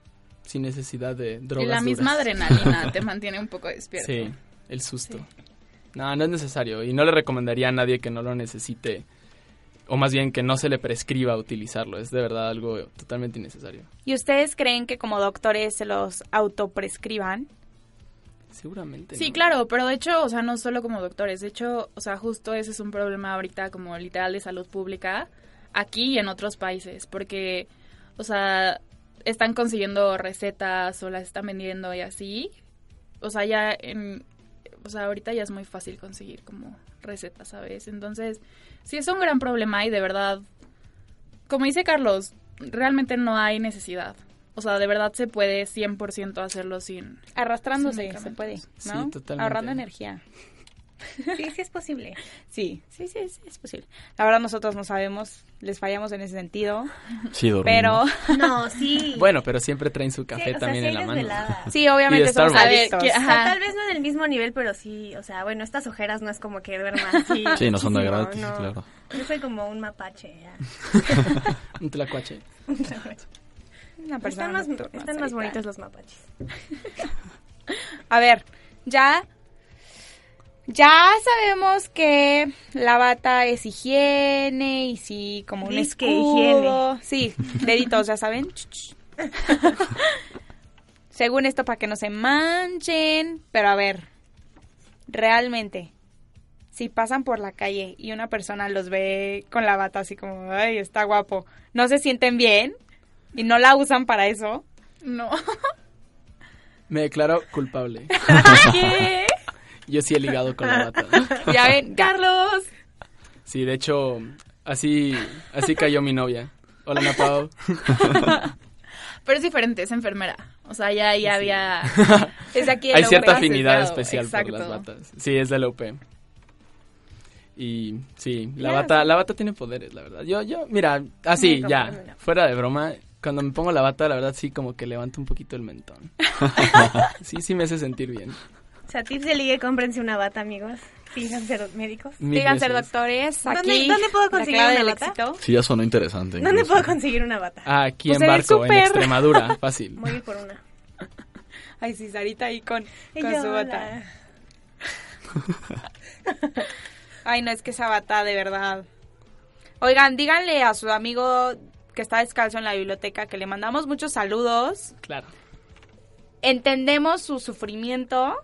sin necesidad de drogas. y la misma duras. adrenalina te *laughs* mantiene un poco despierto. Sí, el susto. No, no es necesario. Y no le recomendaría a nadie que no lo necesite. O más bien que no se le prescriba utilizarlo. Es de verdad algo totalmente innecesario. ¿Y ustedes creen que como doctores se los autoprescriban? Seguramente. Sí, ¿no? claro, pero de hecho, o sea, no solo como doctores, de hecho, o sea, justo ese es un problema ahorita como literal de salud pública aquí y en otros países, porque, o sea, están consiguiendo recetas o las están vendiendo y así, o sea, ya en, o sea, ahorita ya es muy fácil conseguir como recetas, ¿sabes? Entonces, sí es un gran problema y de verdad, como dice Carlos, realmente no hay necesidad. O sea, de verdad se puede 100% hacerlo sin... Arrastrándose, sin se puede. Sí, totalmente. Ahorrando energía. Sí, sí es posible. *laughs* Sí, sí, sí, sí, es posible. La verdad nosotros no sabemos, les fallamos en ese sentido. Sí, dormimos. Pero *laughs* No, sí. Bueno, pero siempre traen su café Sí, o sea, también sí en la mano. sí, obviamente somos adictos. Ajá. tal vez no en el mismo nivel, pero sí, o sea, bueno, estas ojeras no es como que duerman así. Sí, no son de gratis, no. claro. Yo soy como un mapache, ya. *laughs* Un tlacuache. Una persona Están más, nocturna, están más solitaria. bonitos los mapaches. A ver, ya. Ya sabemos que la bata es higiene y sí, como un Disque escudo. Sí, deditos, ya saben. *laughs* Según esto, para que no se manchen. Pero a ver, realmente, si pasan por la calle y una persona los ve con la bata así como, ay, está guapo, ¿no se sienten bien? ¿Y no la usan para eso? No. Me declaro culpable. *laughs* ¿Qué? Yo sí he ligado con la bata. *laughs* Ya ven, Carlos. Sí, de hecho, así, así cayó mi novia. Hola, Ana. *laughs* Pero es diferente, es enfermera. O sea, ya, ya había... *laughs* Es aquí Hay cierta afinidad especial exacto. por las batas. Sí, es de la UP. Y sí, la bata, la bata tiene poderes, la verdad. Yo, yo, mira, así, ya, fuera de broma, cuando me pongo la bata, la verdad sí como que levanto un poquito el mentón. sí, sí me hace sentir bien. O sea, tips de ligue, cómprense una bata, amigos. Fijan ser médicos. Mil Digan ser doctores. ¿Dónde- Aquí, dónde puedo conseguir una del bata? éxito. Sí, ya sonó interesante. ¿Dónde incluso. puedo conseguir una bata? Ah, aquí Pues en barco, en. Extremadura, *laughs* fácil. Voy a ir por una. *laughs* Ay, sí, Sarita ahí con, Y con yo, su bata. *laughs* Ay, no, es que esa bata, de verdad. Oigan, díganle a su amigo que está descalzo en la biblioteca que le mandamos muchos saludos. Claro. Entendemos su sufrimiento,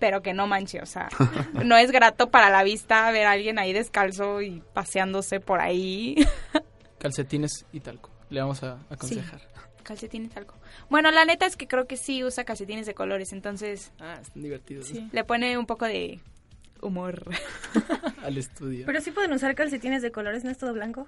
pero que no manche, o sea, *laughs* no es grato para la vista ver a alguien ahí descalzo y paseándose por ahí. *laughs* Calcetines y talco. Le vamos a aconsejar. calcetines talco. Bueno, la neta es que creo que sí usa calcetines de colores, entonces Ah, están divertidos. sí, le pone un poco de humor. *laughs* Al estudio. Pero sí pueden usar calcetines de colores, ¿no es todo blanco?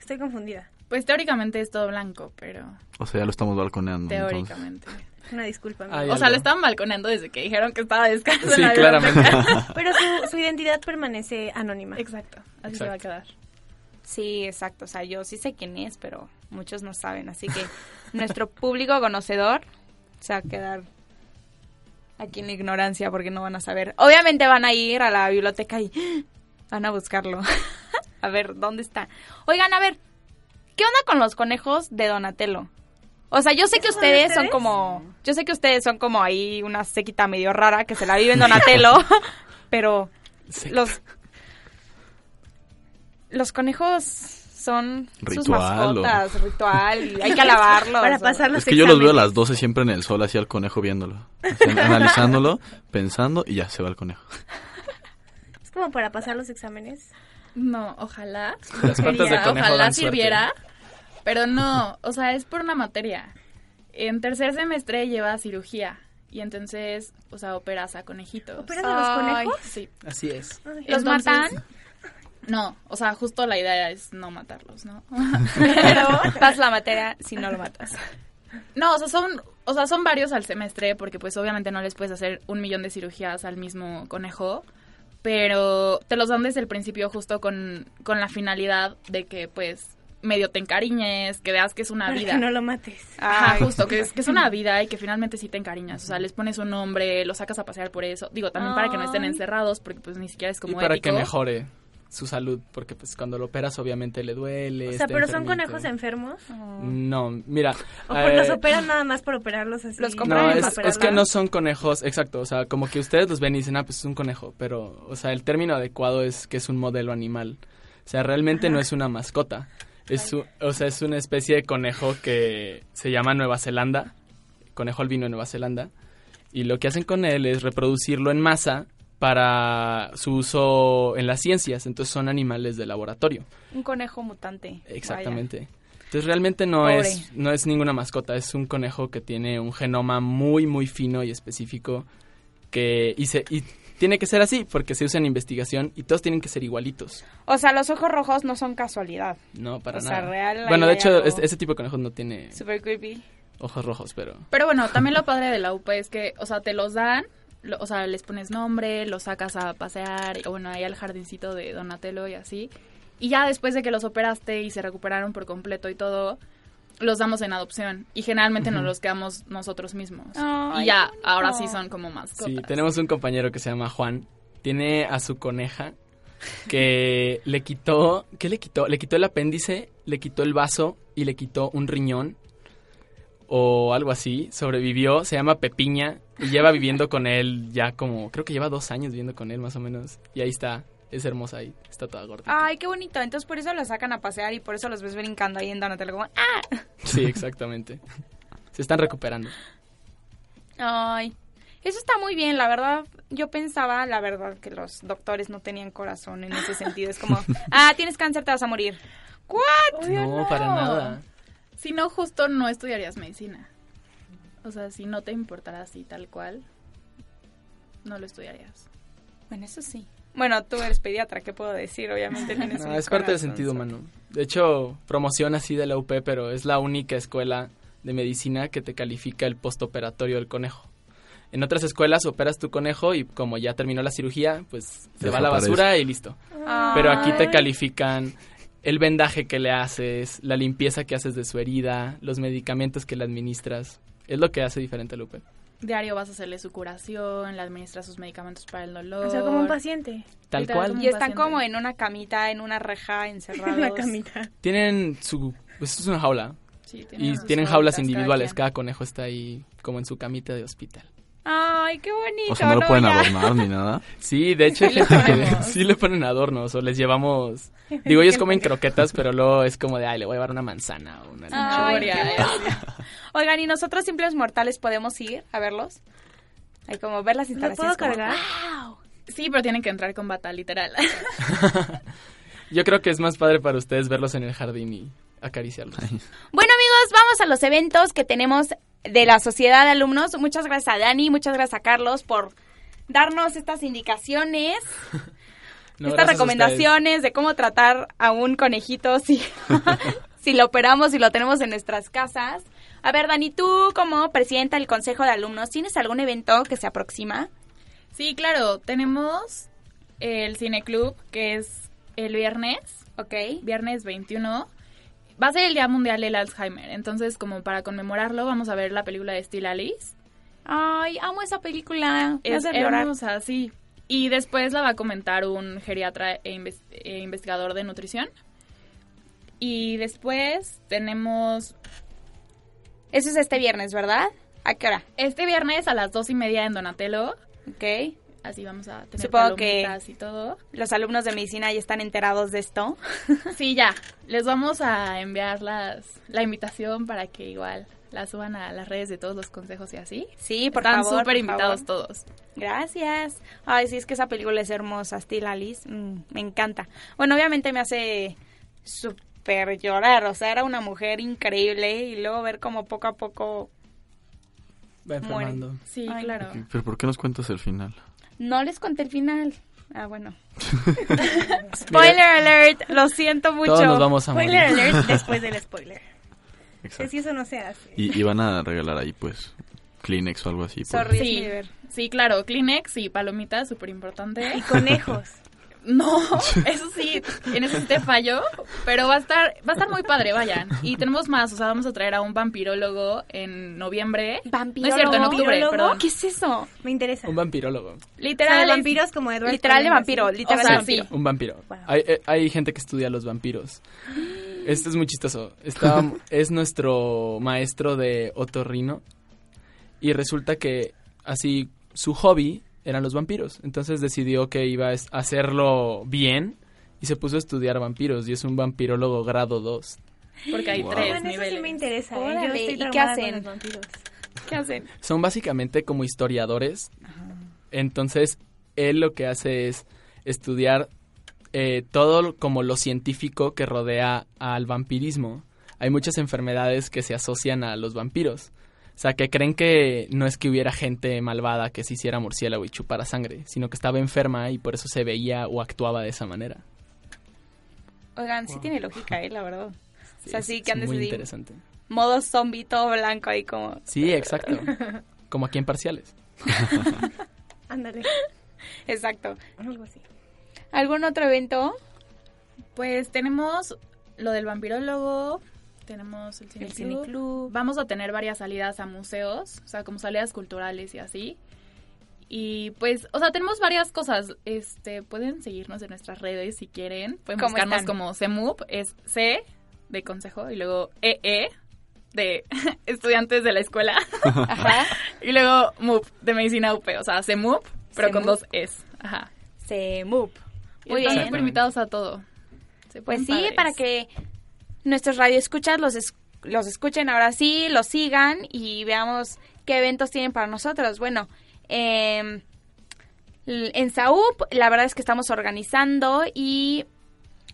Estoy confundida. Pues teóricamente es todo blanco, pero O sea, ya lo estamos balconeando. entonces. Una disculpa. O sea, lo estaban balconeando desde que dijeron que estaba descalzo. en Sí, *laughs* la claramente. *laughs* Pero su, su identidad permanece anónima. Exacto, así se va a quedar. Sí, exacto. O sea, yo sí sé quién es, pero muchos no saben. Así que *laughs* nuestro público conocedor se va a quedar aquí en ignorancia porque no van a saber. Obviamente van a ir a la biblioteca y *gasps* van a buscarlo. a ver, ¿dónde está? Oigan, a ver, ¿qué onda con los conejos de Donatello? O sea, yo sé que ¿Esos son ustedes son como... Yo sé que ustedes son como ahí una sequita medio rara que se la vive en Donatello, *laughs* *laughs* pero los... Los conejos son sus Ritual, o- mascotas, ritual, y hay que alabarlos. Para pasar los Es que yo los veo a las 12 siempre en el sol, así al conejo viéndolo. Así, analizándolo, *laughs* pensando y ya se va el conejo. Es como para pasar los exámenes. No, ojalá. Las de conejo ojalá dan suerte. Pero no, o sea, es por una materia. En tercer semestre lleva cirugía. Y entonces, o sea, operas a conejitos. ¿Operas a los Ay. conejos? Sí. Así es. ¿Los Entonces, matan? No, o sea, justo la idea es no matarlos, ¿no? *laughs* Pero pasas la materia si no lo matas. No, o sea, son, o sea, son varios al semestre porque pues obviamente no les puedes hacer un millón de cirugías al mismo conejo, pero te los dan desde el principio justo con, con la finalidad de que pues medio te encariñes, que veas que es una Para vida. que no lo mates. Ajá, Ay. justo, que es, que es una *laughs* vida y que finalmente sí te encariñas. O sea, les pones un nombre, los sacas a pasear por eso. Digo, también para que no estén encerrados, porque pues ni siquiera es como y para ético. que mejore su salud, porque pues cuando lo operas obviamente le duele. O sea, pero son conejos enfermos. No, mira. O pues los eh, operan nada más por operarlos así. Los No, compran en es, es que no son conejos, exacto, o sea, como que ustedes los ven y dicen, ah, pues es un conejo, pero, o sea, el término adecuado es que es un modelo animal. O sea, realmente no es una mascota. Es, o sea, es una especie de conejo que se llama Nueva Zelanda, conejo albino de Nueva Zelanda, y lo que hacen con él es reproducirlo en masa para su uso en las ciencias, entonces son animales de laboratorio. Un conejo mutante. Exactamente. Entonces realmente no Pobre. es no es ninguna mascota, es un conejo que tiene un genoma muy muy fino y específico que y se y tiene que ser así porque se usa en investigación y todos tienen que ser igualitos. O sea, los ojos rojos no son casualidad. No, para O nada. sea, real, bueno, de hecho, este- ese tipo de conejos no tiene Super creepy. ojos rojos, pero Pero bueno, también lo padre de la UP es que, o sea, te los dan, lo- o sea, les pones nombre, los sacas a pasear, o bueno, ahí al jardincito de Donatello y así. Y ya después de que los operaste y se recuperaron por completo y todo, los damos en adopción. Y generalmente nos Ujú. los quedamos nosotros mismos. Y ya, ahora sí son como mascotas. Sí, tenemos un compañero que se llama Juan. Tiene a su coneja que *laughs* le quitó, ¿qué le quitó? Le quitó el apéndice, le quitó el vaso y le quitó un riñón o algo así. Sobrevivió, se llama Pepiña y lleva viviendo con él ya como, creo que lleva dos años viviendo con él más o menos. Y ahí está, es hermosa ahí, está toda gorda. Ay, qué bonito. Entonces por eso los sacan a pasear y por eso los ves brincando ahí en Donatello como ¡ah! *laughs* Sí, exactamente. Se están recuperando. Ay, eso está muy bien, la verdad. Yo pensaba, la verdad, que los doctores no tenían corazón en ese sentido. Es como, *laughs* ah, tienes cáncer, te vas a morir. ¿What? No, para nada. Si no, justo no estudiarías medicina. O sea, si no te importara así tal cual, no lo estudiarías. Bueno, eso sí. Bueno, tú eres pediatra, ¿qué puedo decir? Obviamente tienes *laughs* No, un es parte del sentido humano. De hecho, promoción así de la UP, pero es la única escuela de medicina que te califica el postoperatorio del conejo. En otras escuelas operas tu conejo y como ya terminó la cirugía, pues se va a la basura y listo. Pero aquí te califican el vendaje que le haces, la limpieza que haces de su herida, los medicamentos que le administras. Es lo que hace diferente a la UP. Diario vas a hacerle su curación, le administras sus medicamentos para el dolor. O sea, como un paciente. Tal cual. Y están paciente. como en una camita, en una reja, *laughs* encerrados. En la camita. Tienen su... Pues es una jaula. Sí, Y sus tienen jaulas cada individuales. Cada conejo está ahí como en su camita de hospital. Ay, qué bonito. O sea, no lo pueden ya. adornar ni nada. *laughs* Sí, de hecho le sí le ponen adornos o les llevamos... *laughs* Digo, ellos comen croquetas, pero luego es como de, ay, le voy a llevar una manzana o una Ay, Oigan, ¿y nosotros simples mortales podemos ir a verlos? Hay como ver las ¿Lo instalaciones. puedo como, cargar? "Wow". Sí, pero tienen que entrar con bata, literal. *laughs* Yo creo que es más padre para ustedes verlos en el jardín y acariciarlos. Bueno, amigos, vamos a los eventos que tenemos de la sociedad de alumnos. Muchas gracias a Dani, muchas gracias a Carlos por darnos estas indicaciones, *laughs* No, estas recomendaciones de cómo tratar a un conejito si, *laughs* si lo operamos y lo tenemos en nuestras casas. A ver, Dani, tú como presidenta del Consejo de Alumnos, ¿tienes algún evento que se aproxima? Sí, claro, tenemos el Cineclub, que es el viernes. Ok. Viernes 21. Va a ser el Día Mundial del Alzheimer. Entonces, como para conmemorarlo, vamos a ver la película de Still Alice. Ay, amo esa película. Es hermosa, sí. Y después la va a comentar un geriatra e, inves- e investigador de nutrición. Y después tenemos... Eso es este viernes, ¿verdad? ¿A qué hora? Este viernes a las dos y media en Donatello. Ok. Así vamos a tener Supongo que y todo. los alumnos de medicina ya están enterados de esto. *laughs* Sí, ya. Les vamos a enviar las, la invitación para que igual la suban a las redes de todos los consejos y así. Sí, por Están favor. súper invitados favor. todos. Gracias. Ay, sí, es que esa película es hermosa, Still Alice. Mm, me encanta. Bueno, obviamente me hace súper llorar. O sea, era una mujer increíble y luego ver como poco a poco... Va muere. enfermando. Sí, Ay, claro. Pero ¿por qué nos cuentas el final? No les conté el final. Ah, bueno. *laughs* Spoiler alert, lo siento mucho. Todos nos vamos a Spoiler morir. alert *laughs* después del spoiler. Exacto. Si eso no se hace. Y, y van a regalar ahí, pues, Kleenex o algo así. pues. Sorry, es Sí, sí, claro. Kleenex y palomitas, súper importante. Y conejos. No, eso sí, en eso sí te fallo, pero va a estar, va a estar muy padre, vayan. Y *laughs* tenemos más, o sea, vamos a traer a un vampirólogo en noviembre. No es cierto, en octubre, ¿Vampirólogo? perdón. ¿Qué es eso? Me interesa. Un vampirólogo. Literal, O sea, de vampiros como Edward Literal de vampiro, así. literal O sea, de vampiro. Un vampiro. Wow. Hay, eh, hay gente que estudia los vampiros. *gasps* Este es muy chistoso. Está, *laughs* es nuestro maestro de otorrino. Y resulta que así su hobby eran los vampiros. Entonces decidió que iba a hacerlo bien y se puso a estudiar vampiros. Y es un vampirólogo grado 2. Porque hay Wow. tres Bueno, eso sí me interesa. ¿eh? Yo Órale, estoy ¿y qué hacen? Son básicamente como historiadores. Entonces, él lo que hace es estudiar eh, todo como lo científico que rodea al vampirismo. Hay muchas enfermedades que se asocian a los vampiros. O sea, que creen que no es que hubiera gente malvada que se hiciera murciélago y chupara sangre, sino que estaba enferma y por eso se veía o actuaba de esa manera. Oigan, sí tiene lógica, ¿eh? La verdad. o sea, sí es que andes muy interesante. modo zombie todo blanco ahí como... Sí, exacto. *laughs* Como aquí en Parciales. *laughs* Ándale. Exacto. Algo así. ¿Algún otro evento? Pues tenemos lo del vampirólogo, tenemos el El cineclub. cineclub. Vamos a tener varias salidas a museos, o sea, como salidas culturales y así. Y pues, o sea, tenemos varias cosas. Este, pueden seguirnos en nuestras redes si quieren. Pueden ¿Cómo buscarnos están? como CEMUP, es C de consejo y luego EE de *laughs* estudiantes de la escuela. Ajá. *laughs* y luego MUP de medicina UP, o sea, CEMUP, pero con CEMUP. dos Es. Ajá. Y Muy están bien. invitados a todo. Se Pues sí, padres. para que nuestros radioescuchas los, es- los escuchen ahora sí, los sigan y veamos qué eventos tienen para nosotros. Bueno, eh, en Saup la verdad es que estamos organizando y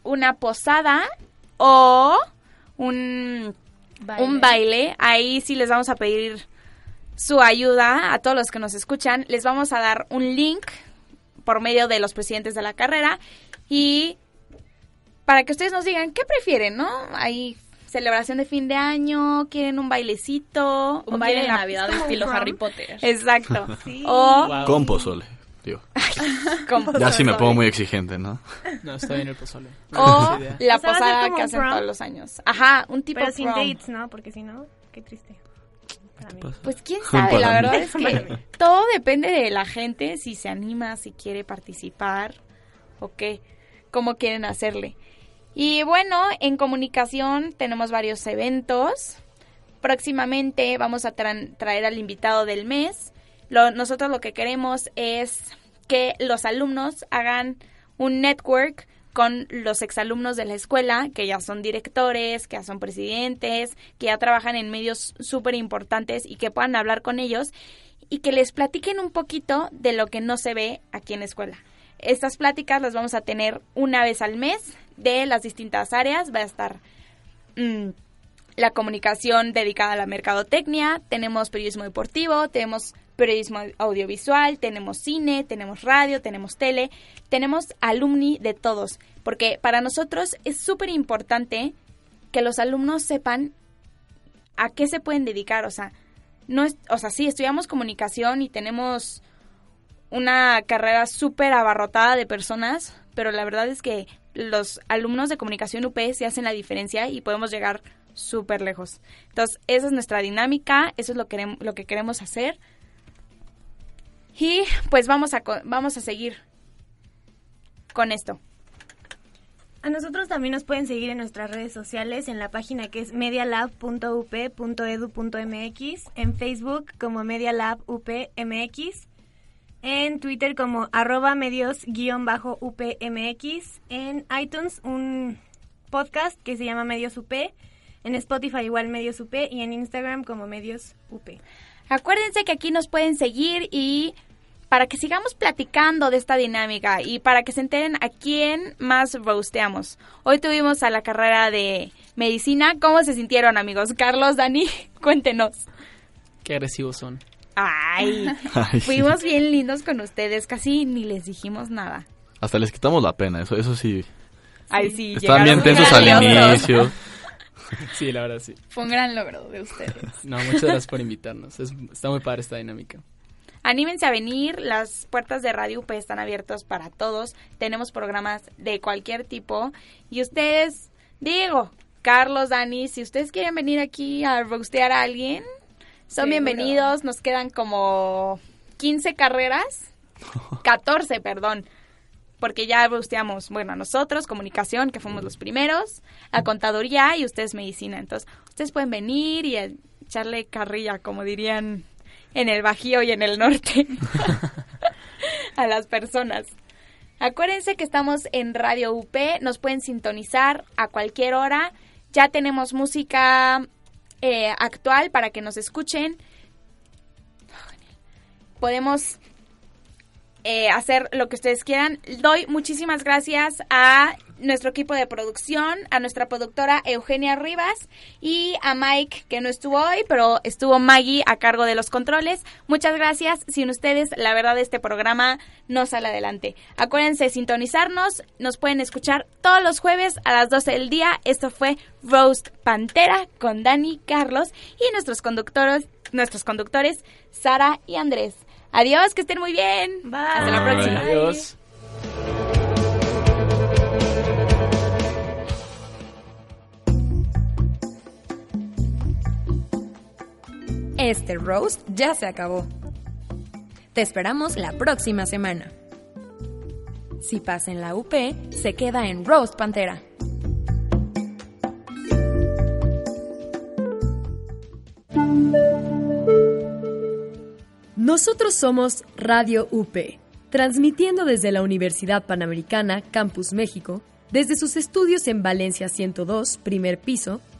una posada o un Baile. un baile. Ahí sí les vamos a pedir su ayuda a todos los que nos escuchan. Les vamos a dar un link por medio de los presidentes de la carrera y para que ustedes nos digan qué prefieren, ¿no? Hay celebración de fin de año, quieren un bailecito, Un o baile de la- Navidad como estilo. Harry Potter. Exacto. *laughs* Sí. O Con pozole, digo. *laughs* con Ya sí me pongo muy exigente, ¿no? No, está bien el pozole. *laughs* o Buena idea. la O sea, va a ser posada que hacen prom. todos los años. Ajá, un tipo Pero sin prom. dates, ¿no? Porque si no, qué triste. Para mí. Pues quién sabe, la verdad es que todo depende de la gente, si se anima, si quiere participar o qué, cómo quieren hacerle. Y bueno, en comunicación tenemos varios eventos. Próximamente vamos a tra- traer al invitado del mes. Lo- nosotros lo que queremos es que los alumnos hagan un network con los exalumnos de la escuela, que ya son directores, que ya son presidentes, que ya trabajan en medios súper importantes y que puedan hablar con ellos y que les platiquen un poquito de lo que no se ve aquí en la escuela. Estas pláticas las vamos a tener una vez al mes de las distintas áreas. Va a estar mm, la comunicación dedicada a la mercadotecnia, tenemos periodismo deportivo, tenemos periodismo audiovisual, tenemos cine, tenemos radio, tenemos tele, tenemos alumni de todos, porque para nosotros es súper importante que los alumnos sepan a qué se pueden dedicar, o sea, no es, o sea, sí, estudiamos comunicación y tenemos una carrera súper abarrotada de personas, pero la verdad es que los alumnos de comunicación UP se hacen la diferencia y podemos llegar súper lejos. Entonces, esa es nuestra dinámica, eso es lo que, lo que queremos hacer. Y pues vamos a, vamos a seguir con esto. A nosotros también nos pueden seguir en nuestras redes sociales, en la página que es medialab.up.edu.mx, en Facebook como medialabupmx, en Twitter como arroba medios-upmx, en iTunes un podcast que se llama Medios UP, en Spotify igual Medios UP y en Instagram como Medios UP. Acuérdense que aquí nos pueden seguir y para que sigamos platicando de esta dinámica y para que se enteren a quién más roasteamos. Hoy tuvimos a la carrera de medicina. ¿Cómo se sintieron, amigos? Carlos, Dani, *laughs* cuéntenos. Qué agresivos son. Ay, *laughs* fuimos bien lindos con ustedes, casi ni les dijimos nada. Hasta les quitamos la pena, eso, eso sí. Ay, sí, Estaban bien tensos al inicio. *laughs* Sí, la verdad sí. Fue un gran logro de ustedes. No, muchas gracias por invitarnos. está muy padre esta dinámica. Anímense a venir, las puertas de Radio UP están abiertas para todos. Tenemos programas de cualquier tipo. Y ustedes, Diego, Carlos, Dani, si ustedes quieren venir aquí a roastear a alguien, son bienvenidos. Nos quedan como 15 carreras. *laughs* 14, perdón. Porque ya roasteamos, bueno, nosotros, comunicación, que fuimos los primeros, a contaduría y ustedes medicina. Entonces, ustedes pueden venir y echarle carrilla, como dirían en el Bajío y en el norte *laughs* *laughs* a las personas. Acuérdense que estamos en Radio UP, nos pueden sintonizar a cualquier hora. Ya tenemos música eh, actual para que nos escuchen. Podemos eh, hacer lo que ustedes quieran. Doy muchísimas gracias a nuestro equipo de producción, a nuestra productora Eugenia Rivas y a Mike, que no estuvo hoy, pero estuvo Maggie a cargo de los controles. Muchas gracias. Sin ustedes, la verdad, este programa no sale adelante. Acuérdense sintonizarnos. Nos pueden escuchar todos los jueves a las 12 del día. Esto fue Roast Pantera con Dani Carlos y nuestros conductores, nuestros conductores Sara y Andrés. Adiós, que estén muy bien. Bye. Hasta la próxima. Adiós. Este roast ya se acabó. Te esperamos la próxima semana. Si pasa en la UP, se queda en Roast Pantera. Nosotros somos Radio UP, transmitiendo desde la Universidad Panamericana, Campus México, desde sus estudios en Valencia 102, primer piso,